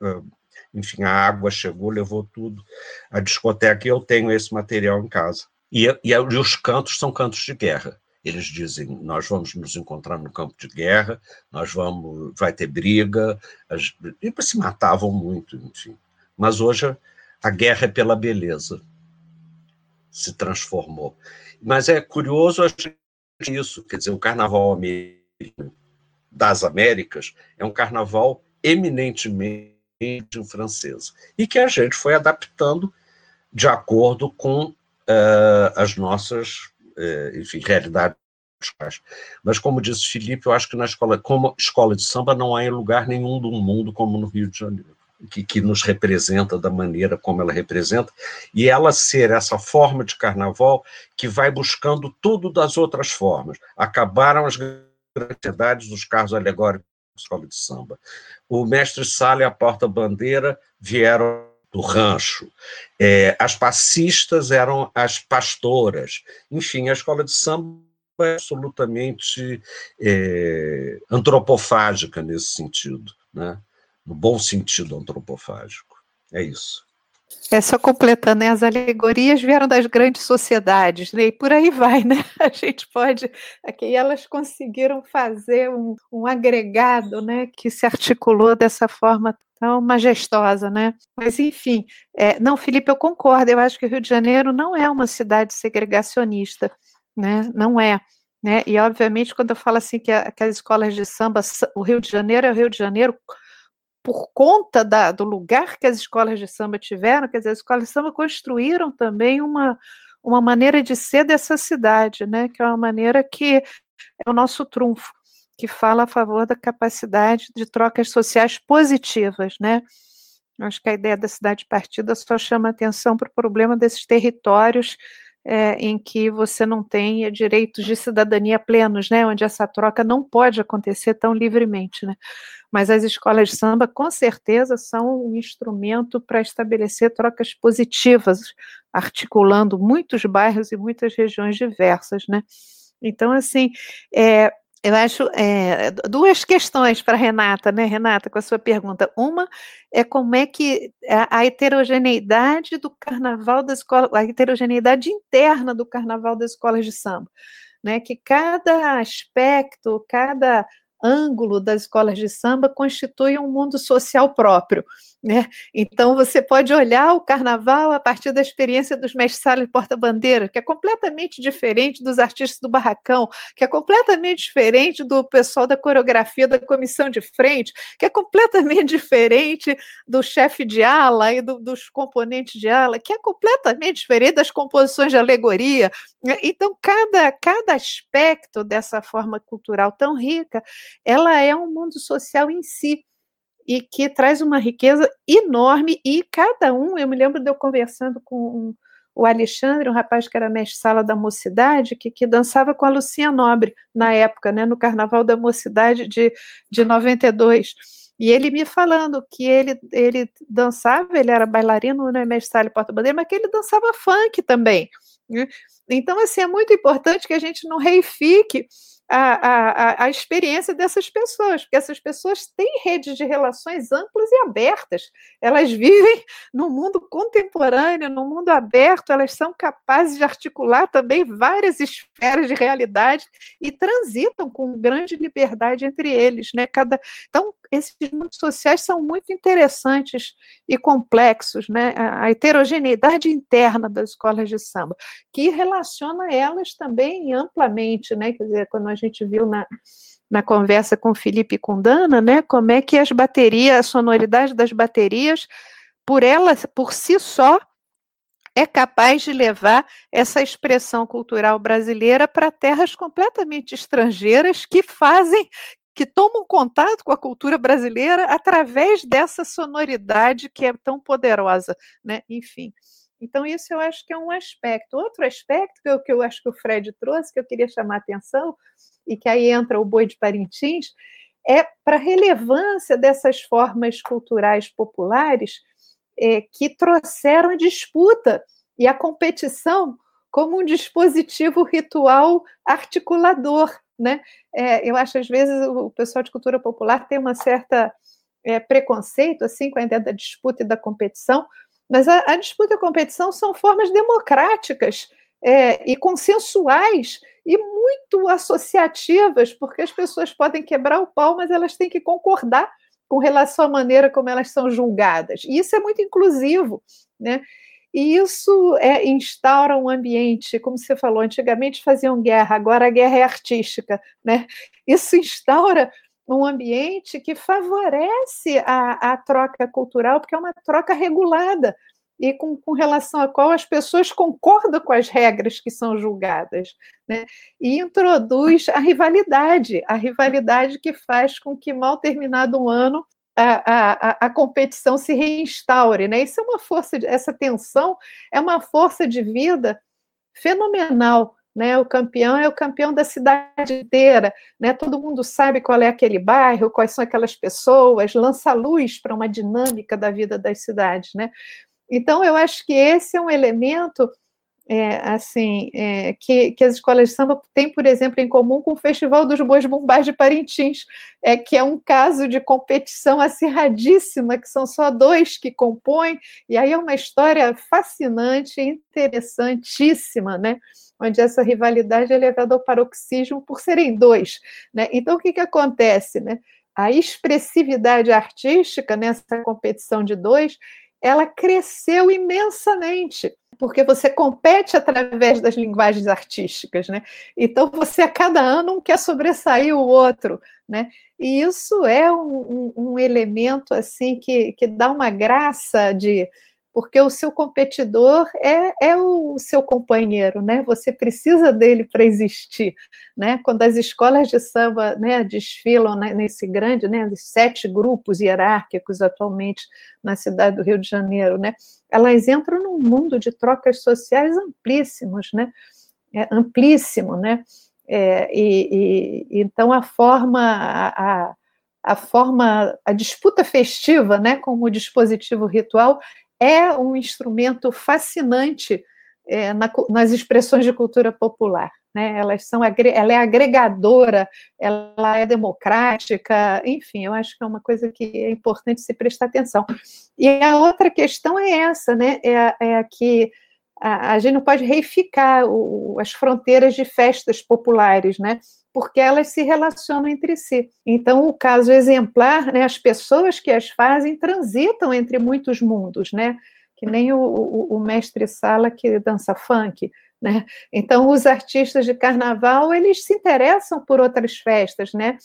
enfim, a água chegou, levou tudo, a discoteca, e eu tenho esse material em casa. E, e, e os cantos são cantos de guerra. Eles dizem: nós vamos nos encontrar no campo de guerra, nós vamos, vai ter briga, as, e se matavam muito, enfim. Mas hoje a guerra é pela beleza, se transformou. Mas é curioso isso, quer dizer, o carnaval das Américas é um carnaval eminentemente francês. E que a gente foi adaptando de acordo com uh, as nossas é, enfim, realidade mas, como disse Felipe, eu acho que na escola, como escola de samba, não há em lugar nenhum do mundo como no Rio de Janeiro, que, que nos representa da maneira como ela representa, e ela ser essa forma de carnaval que vai buscando tudo das outras formas. Acabaram as grandes dos carros alegóricos escola de samba. O mestre Sala e a porta-bandeira vieram do rancho. É, as passistas eram as pastoras. Enfim, a escola de samba é absolutamente é, antropofágica nesse sentido, né? no bom sentido antropofágico. É isso. É só completando, né? As alegorias vieram das grandes sociedades, né? E por aí vai, né? A gente pode. Aqui elas conseguiram fazer um, um agregado, né? Que se articulou dessa forma tão majestosa, né? Mas, enfim, é, não, Felipe, eu concordo, eu acho que o Rio de Janeiro não é uma cidade segregacionista, né? Não é. Né? E, obviamente, quando eu falo assim que, a, que as escolas de samba, o Rio de Janeiro é o Rio de Janeiro por conta da, do lugar que as escolas de samba tiveram, quer dizer, as escolas de samba construíram também uma, uma maneira de ser dessa cidade, né? Que é uma maneira que é o nosso trunfo que fala a favor da capacidade de trocas sociais positivas, né? Acho que a ideia da cidade partida só chama atenção para o problema desses territórios é, em que você não tem direitos de cidadania plenos, né? Onde essa troca não pode acontecer tão livremente, né? Mas as escolas de samba, com certeza, são um instrumento para estabelecer trocas positivas, articulando muitos bairros e muitas regiões diversas, né? Então, assim, é, eu acho é, duas questões para Renata, né, Renata, com a sua pergunta. Uma é como é que a, heterogeneidade do carnaval da escola, a heterogeneidade interna do carnaval das escolas de samba, né, que cada aspecto, cada ângulo das escolas de samba constitui um mundo social próprio. Né? Então, você pode olhar o carnaval a partir da experiência dos mestres sala e porta-bandeira, que é completamente diferente dos artistas do barracão, que é completamente diferente do pessoal da coreografia da comissão de frente, que é completamente diferente do chefe de ala e do, dos componentes de ala, que é completamente diferente das composições de alegoria. Né? Então, cada, cada aspecto dessa forma cultural tão rica, ela é um mundo social em si e que traz uma riqueza enorme e cada um, eu me lembro de eu conversando com um, o Alexandre, um rapaz que era mestre-sala da mocidade, que, que dançava com a Lucinha Nobre na época, né, no Carnaval da Mocidade de, de 92. E ele me falando que ele, ele dançava, ele era bailarino, não é mestre-sala e porta-bandeira, mas que ele dançava funk também. Né? Então, assim, é muito importante que a gente não reifique a, a, a experiência dessas pessoas, porque essas pessoas têm redes de relações amplas e abertas. Elas vivem no mundo contemporâneo, no mundo aberto, elas são capazes de articular também várias esferas de realidade e transitam com grande liberdade entre eles. Né? Cada... Então, esses mundos sociais são muito interessantes e complexos, né? A heterogeneidade interna das escolas de samba, que relaciona elas também amplamente, né? Quer dizer, quando a gente viu na, na conversa com Felipe e com Dana, né? Como é que as baterias, a sonoridade das baterias, por elas, por si só, é capaz de levar essa expressão cultural brasileira para terras completamente estrangeiras que fazem que tomam contato com a cultura brasileira através dessa sonoridade que é tão poderosa, né? Enfim. Então, isso eu acho que é um aspecto. Outro aspecto que eu, que eu acho que o Fred trouxe, que eu queria chamar a atenção, e que aí entra o boi de Parintins, é para a relevância dessas formas culturais populares é, que trouxeram a disputa e a competição como um dispositivo ritual articulador. Né? É, eu acho, às vezes, o pessoal de cultura popular tem uma certa é, preconceito assim com a ideia da disputa e da competição, mas a, a disputa e a competição são formas democráticas é, e consensuais e muito associativas, porque as pessoas podem quebrar o pau, mas elas têm que concordar com relação à maneira como elas são julgadas. E isso é muito inclusivo, né? E isso é, instaura um ambiente, como você falou, antigamente faziam guerra, agora a guerra é artística, né? Isso instaura um ambiente que favorece a, a troca cultural, porque é uma troca regulada, e com, com, relação a qual as pessoas concordam com as regras que são julgadas, né? e introduz a rivalidade, a rivalidade que faz com que, mal terminado um ano, a, a, a competição se reinstaure. Né? Isso é uma força, de, essa tensão é uma força de vida fenomenal. Né, o campeão é o campeão da cidade inteira, né, todo mundo sabe qual é aquele bairro, quais são aquelas pessoas, lança luz para uma dinâmica da vida das cidades. Né? Então, eu acho que esse é um elemento é, assim, é, que, que, as escolas de samba têm, por exemplo, em comum com o Festival dos Bois Bombás de Parintins, é, que é um caso de competição acirradíssima, que são só dois que compõem, e aí é uma história fascinante, interessantíssima, né? onde essa rivalidade é levada ao paroxismo por serem dois. Né? Então, o que, que acontece? Né? A expressividade artística nessa competição de dois ela cresceu imensamente, porque você compete através das linguagens artísticas, né? Então você a cada ano um quer sobressair o outro, né? E isso é um, um, um elemento assim que, que dá uma graça de porque o seu competidor é, é o seu companheiro, né? Você precisa dele para existir, né? Quando as escolas de samba né, desfilam nesse grande, né, sete grupos hierárquicos atualmente na cidade do Rio de Janeiro, né? Elas entram num mundo de trocas sociais amplíssimos, né? É, amplíssimo, né? É, e, e, então a forma a, a a forma, a disputa festiva, né, como dispositivo ritual, é um instrumento fascinante é, na, nas expressões de cultura popular. Né? Elas são, ela é agregadora, ela é democrática, enfim, eu acho que é uma coisa que é importante se prestar atenção. E a outra questão é essa, né? É, é que a, a, gente não pode reificar o, as fronteiras de festas populares, né? Porque elas se relacionam entre si. Então, o caso exemplar, né, as pessoas que as fazem transitam entre muitos mundos, né? Que nem o, o, o mestre Sala que dança funk, né? Então, os artistas de carnaval, eles se interessam por outras festas, né?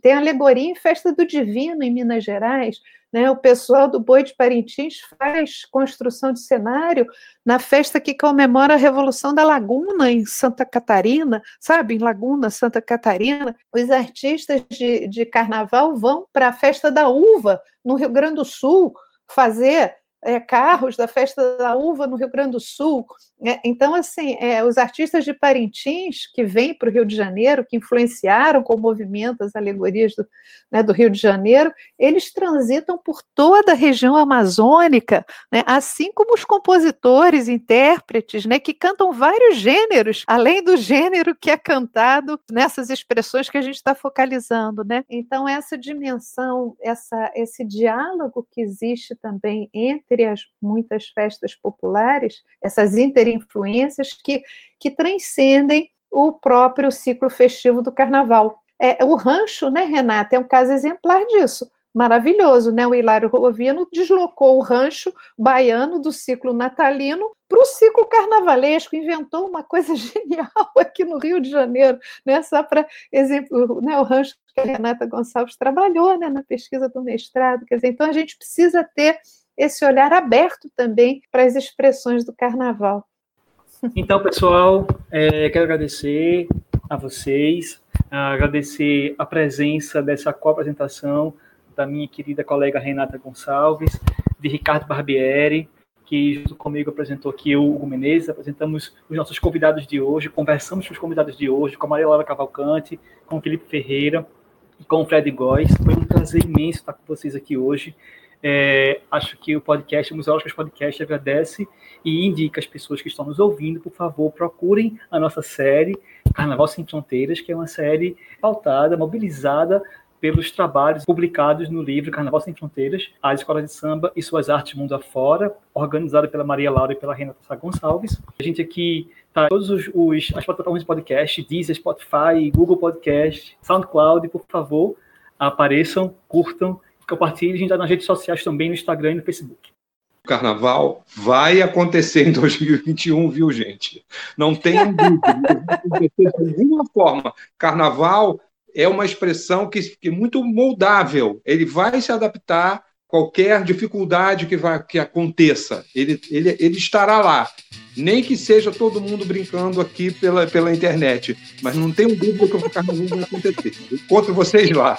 Tem alegoria em Festa do Divino, em Minas Gerais, né? O pessoal do Boi de Parintins faz construção de cenário na festa que comemora a Revolução da Laguna, em Santa Catarina, sabe? Em Laguna, Santa Catarina. Os artistas de, de carnaval vão para a Festa da Uva, no Rio Grande do Sul, fazer é, carros da Festa da Uva no Rio Grande do Sul. É, então, assim, é, os artistas de Parintins que vêm para o Rio de Janeiro, que influenciaram com o movimento as alegorias do, né, do Rio de Janeiro, eles transitam por toda a região amazônica, né, assim como os compositores, intérpretes, né, que cantam vários gêneros, além do gênero que é cantado nessas expressões que a gente está focalizando. Né? Então, essa dimensão, essa, esse diálogo que existe também entre as muitas festas populares, essas interinfluências que, que transcendem o próprio ciclo festivo do carnaval. É, o rancho, né, Renata, é um caso exemplar disso. Maravilhoso, né? O Hilário Rovino deslocou o rancho baiano do ciclo natalino para o ciclo carnavalesco, inventou uma coisa genial aqui no Rio de Janeiro, né? Só para exemplo, né? o rancho que a Renata Gonçalves trabalhou né? na pesquisa do mestrado. Quer dizer, então a gente precisa ter esse olhar aberto também para as expressões do carnaval. Então, pessoal, é, quero agradecer a vocês, agradecer a presença dessa co-apresentação da minha querida colega Renata Gonçalves, de Ricardo Barbieri, que junto comigo apresentou aqui o Hugo Menezes, apresentamos os nossos convidados de hoje, conversamos com os convidados de hoje, com a Maria Laura Cavalcante, com o Felipe Ferreira e com o Fred Góes. Foi um prazer imenso estar com vocês aqui hoje. É, acho que o podcast, o Museológicas Podcast, agradece e indica as pessoas que estão nos ouvindo, por favor, procurem a nossa série Carnaval Sem Fronteiras, que é uma série pautada, mobilizada pelos trabalhos publicados no livro Carnaval Sem Fronteiras, a Escola de Samba e Suas Artes Mundo Afora, organizada pela Maria Laura e pela Renata Sá Gonçalves. A gente aqui está todos os, os, as plataformas de podcast, Deezer, Spotify, Google Podcast, SoundCloud, por favor, apareçam, curtam, compartilhem. A gente está nas redes sociais também, no Instagram e no Facebook. O carnaval vai acontecer em 2021, viu, gente? Não tenham dúvida, de alguma forma. Carnaval é uma expressão que, que é muito moldável. Ele vai se adaptar a qualquer dificuldade que, vai, que aconteça. Ele, ele, ele estará lá. Nem que seja todo mundo brincando aqui pela, pela internet. Mas não tenho dúvida que o carnaval vai acontecer. Encontro vocês lá.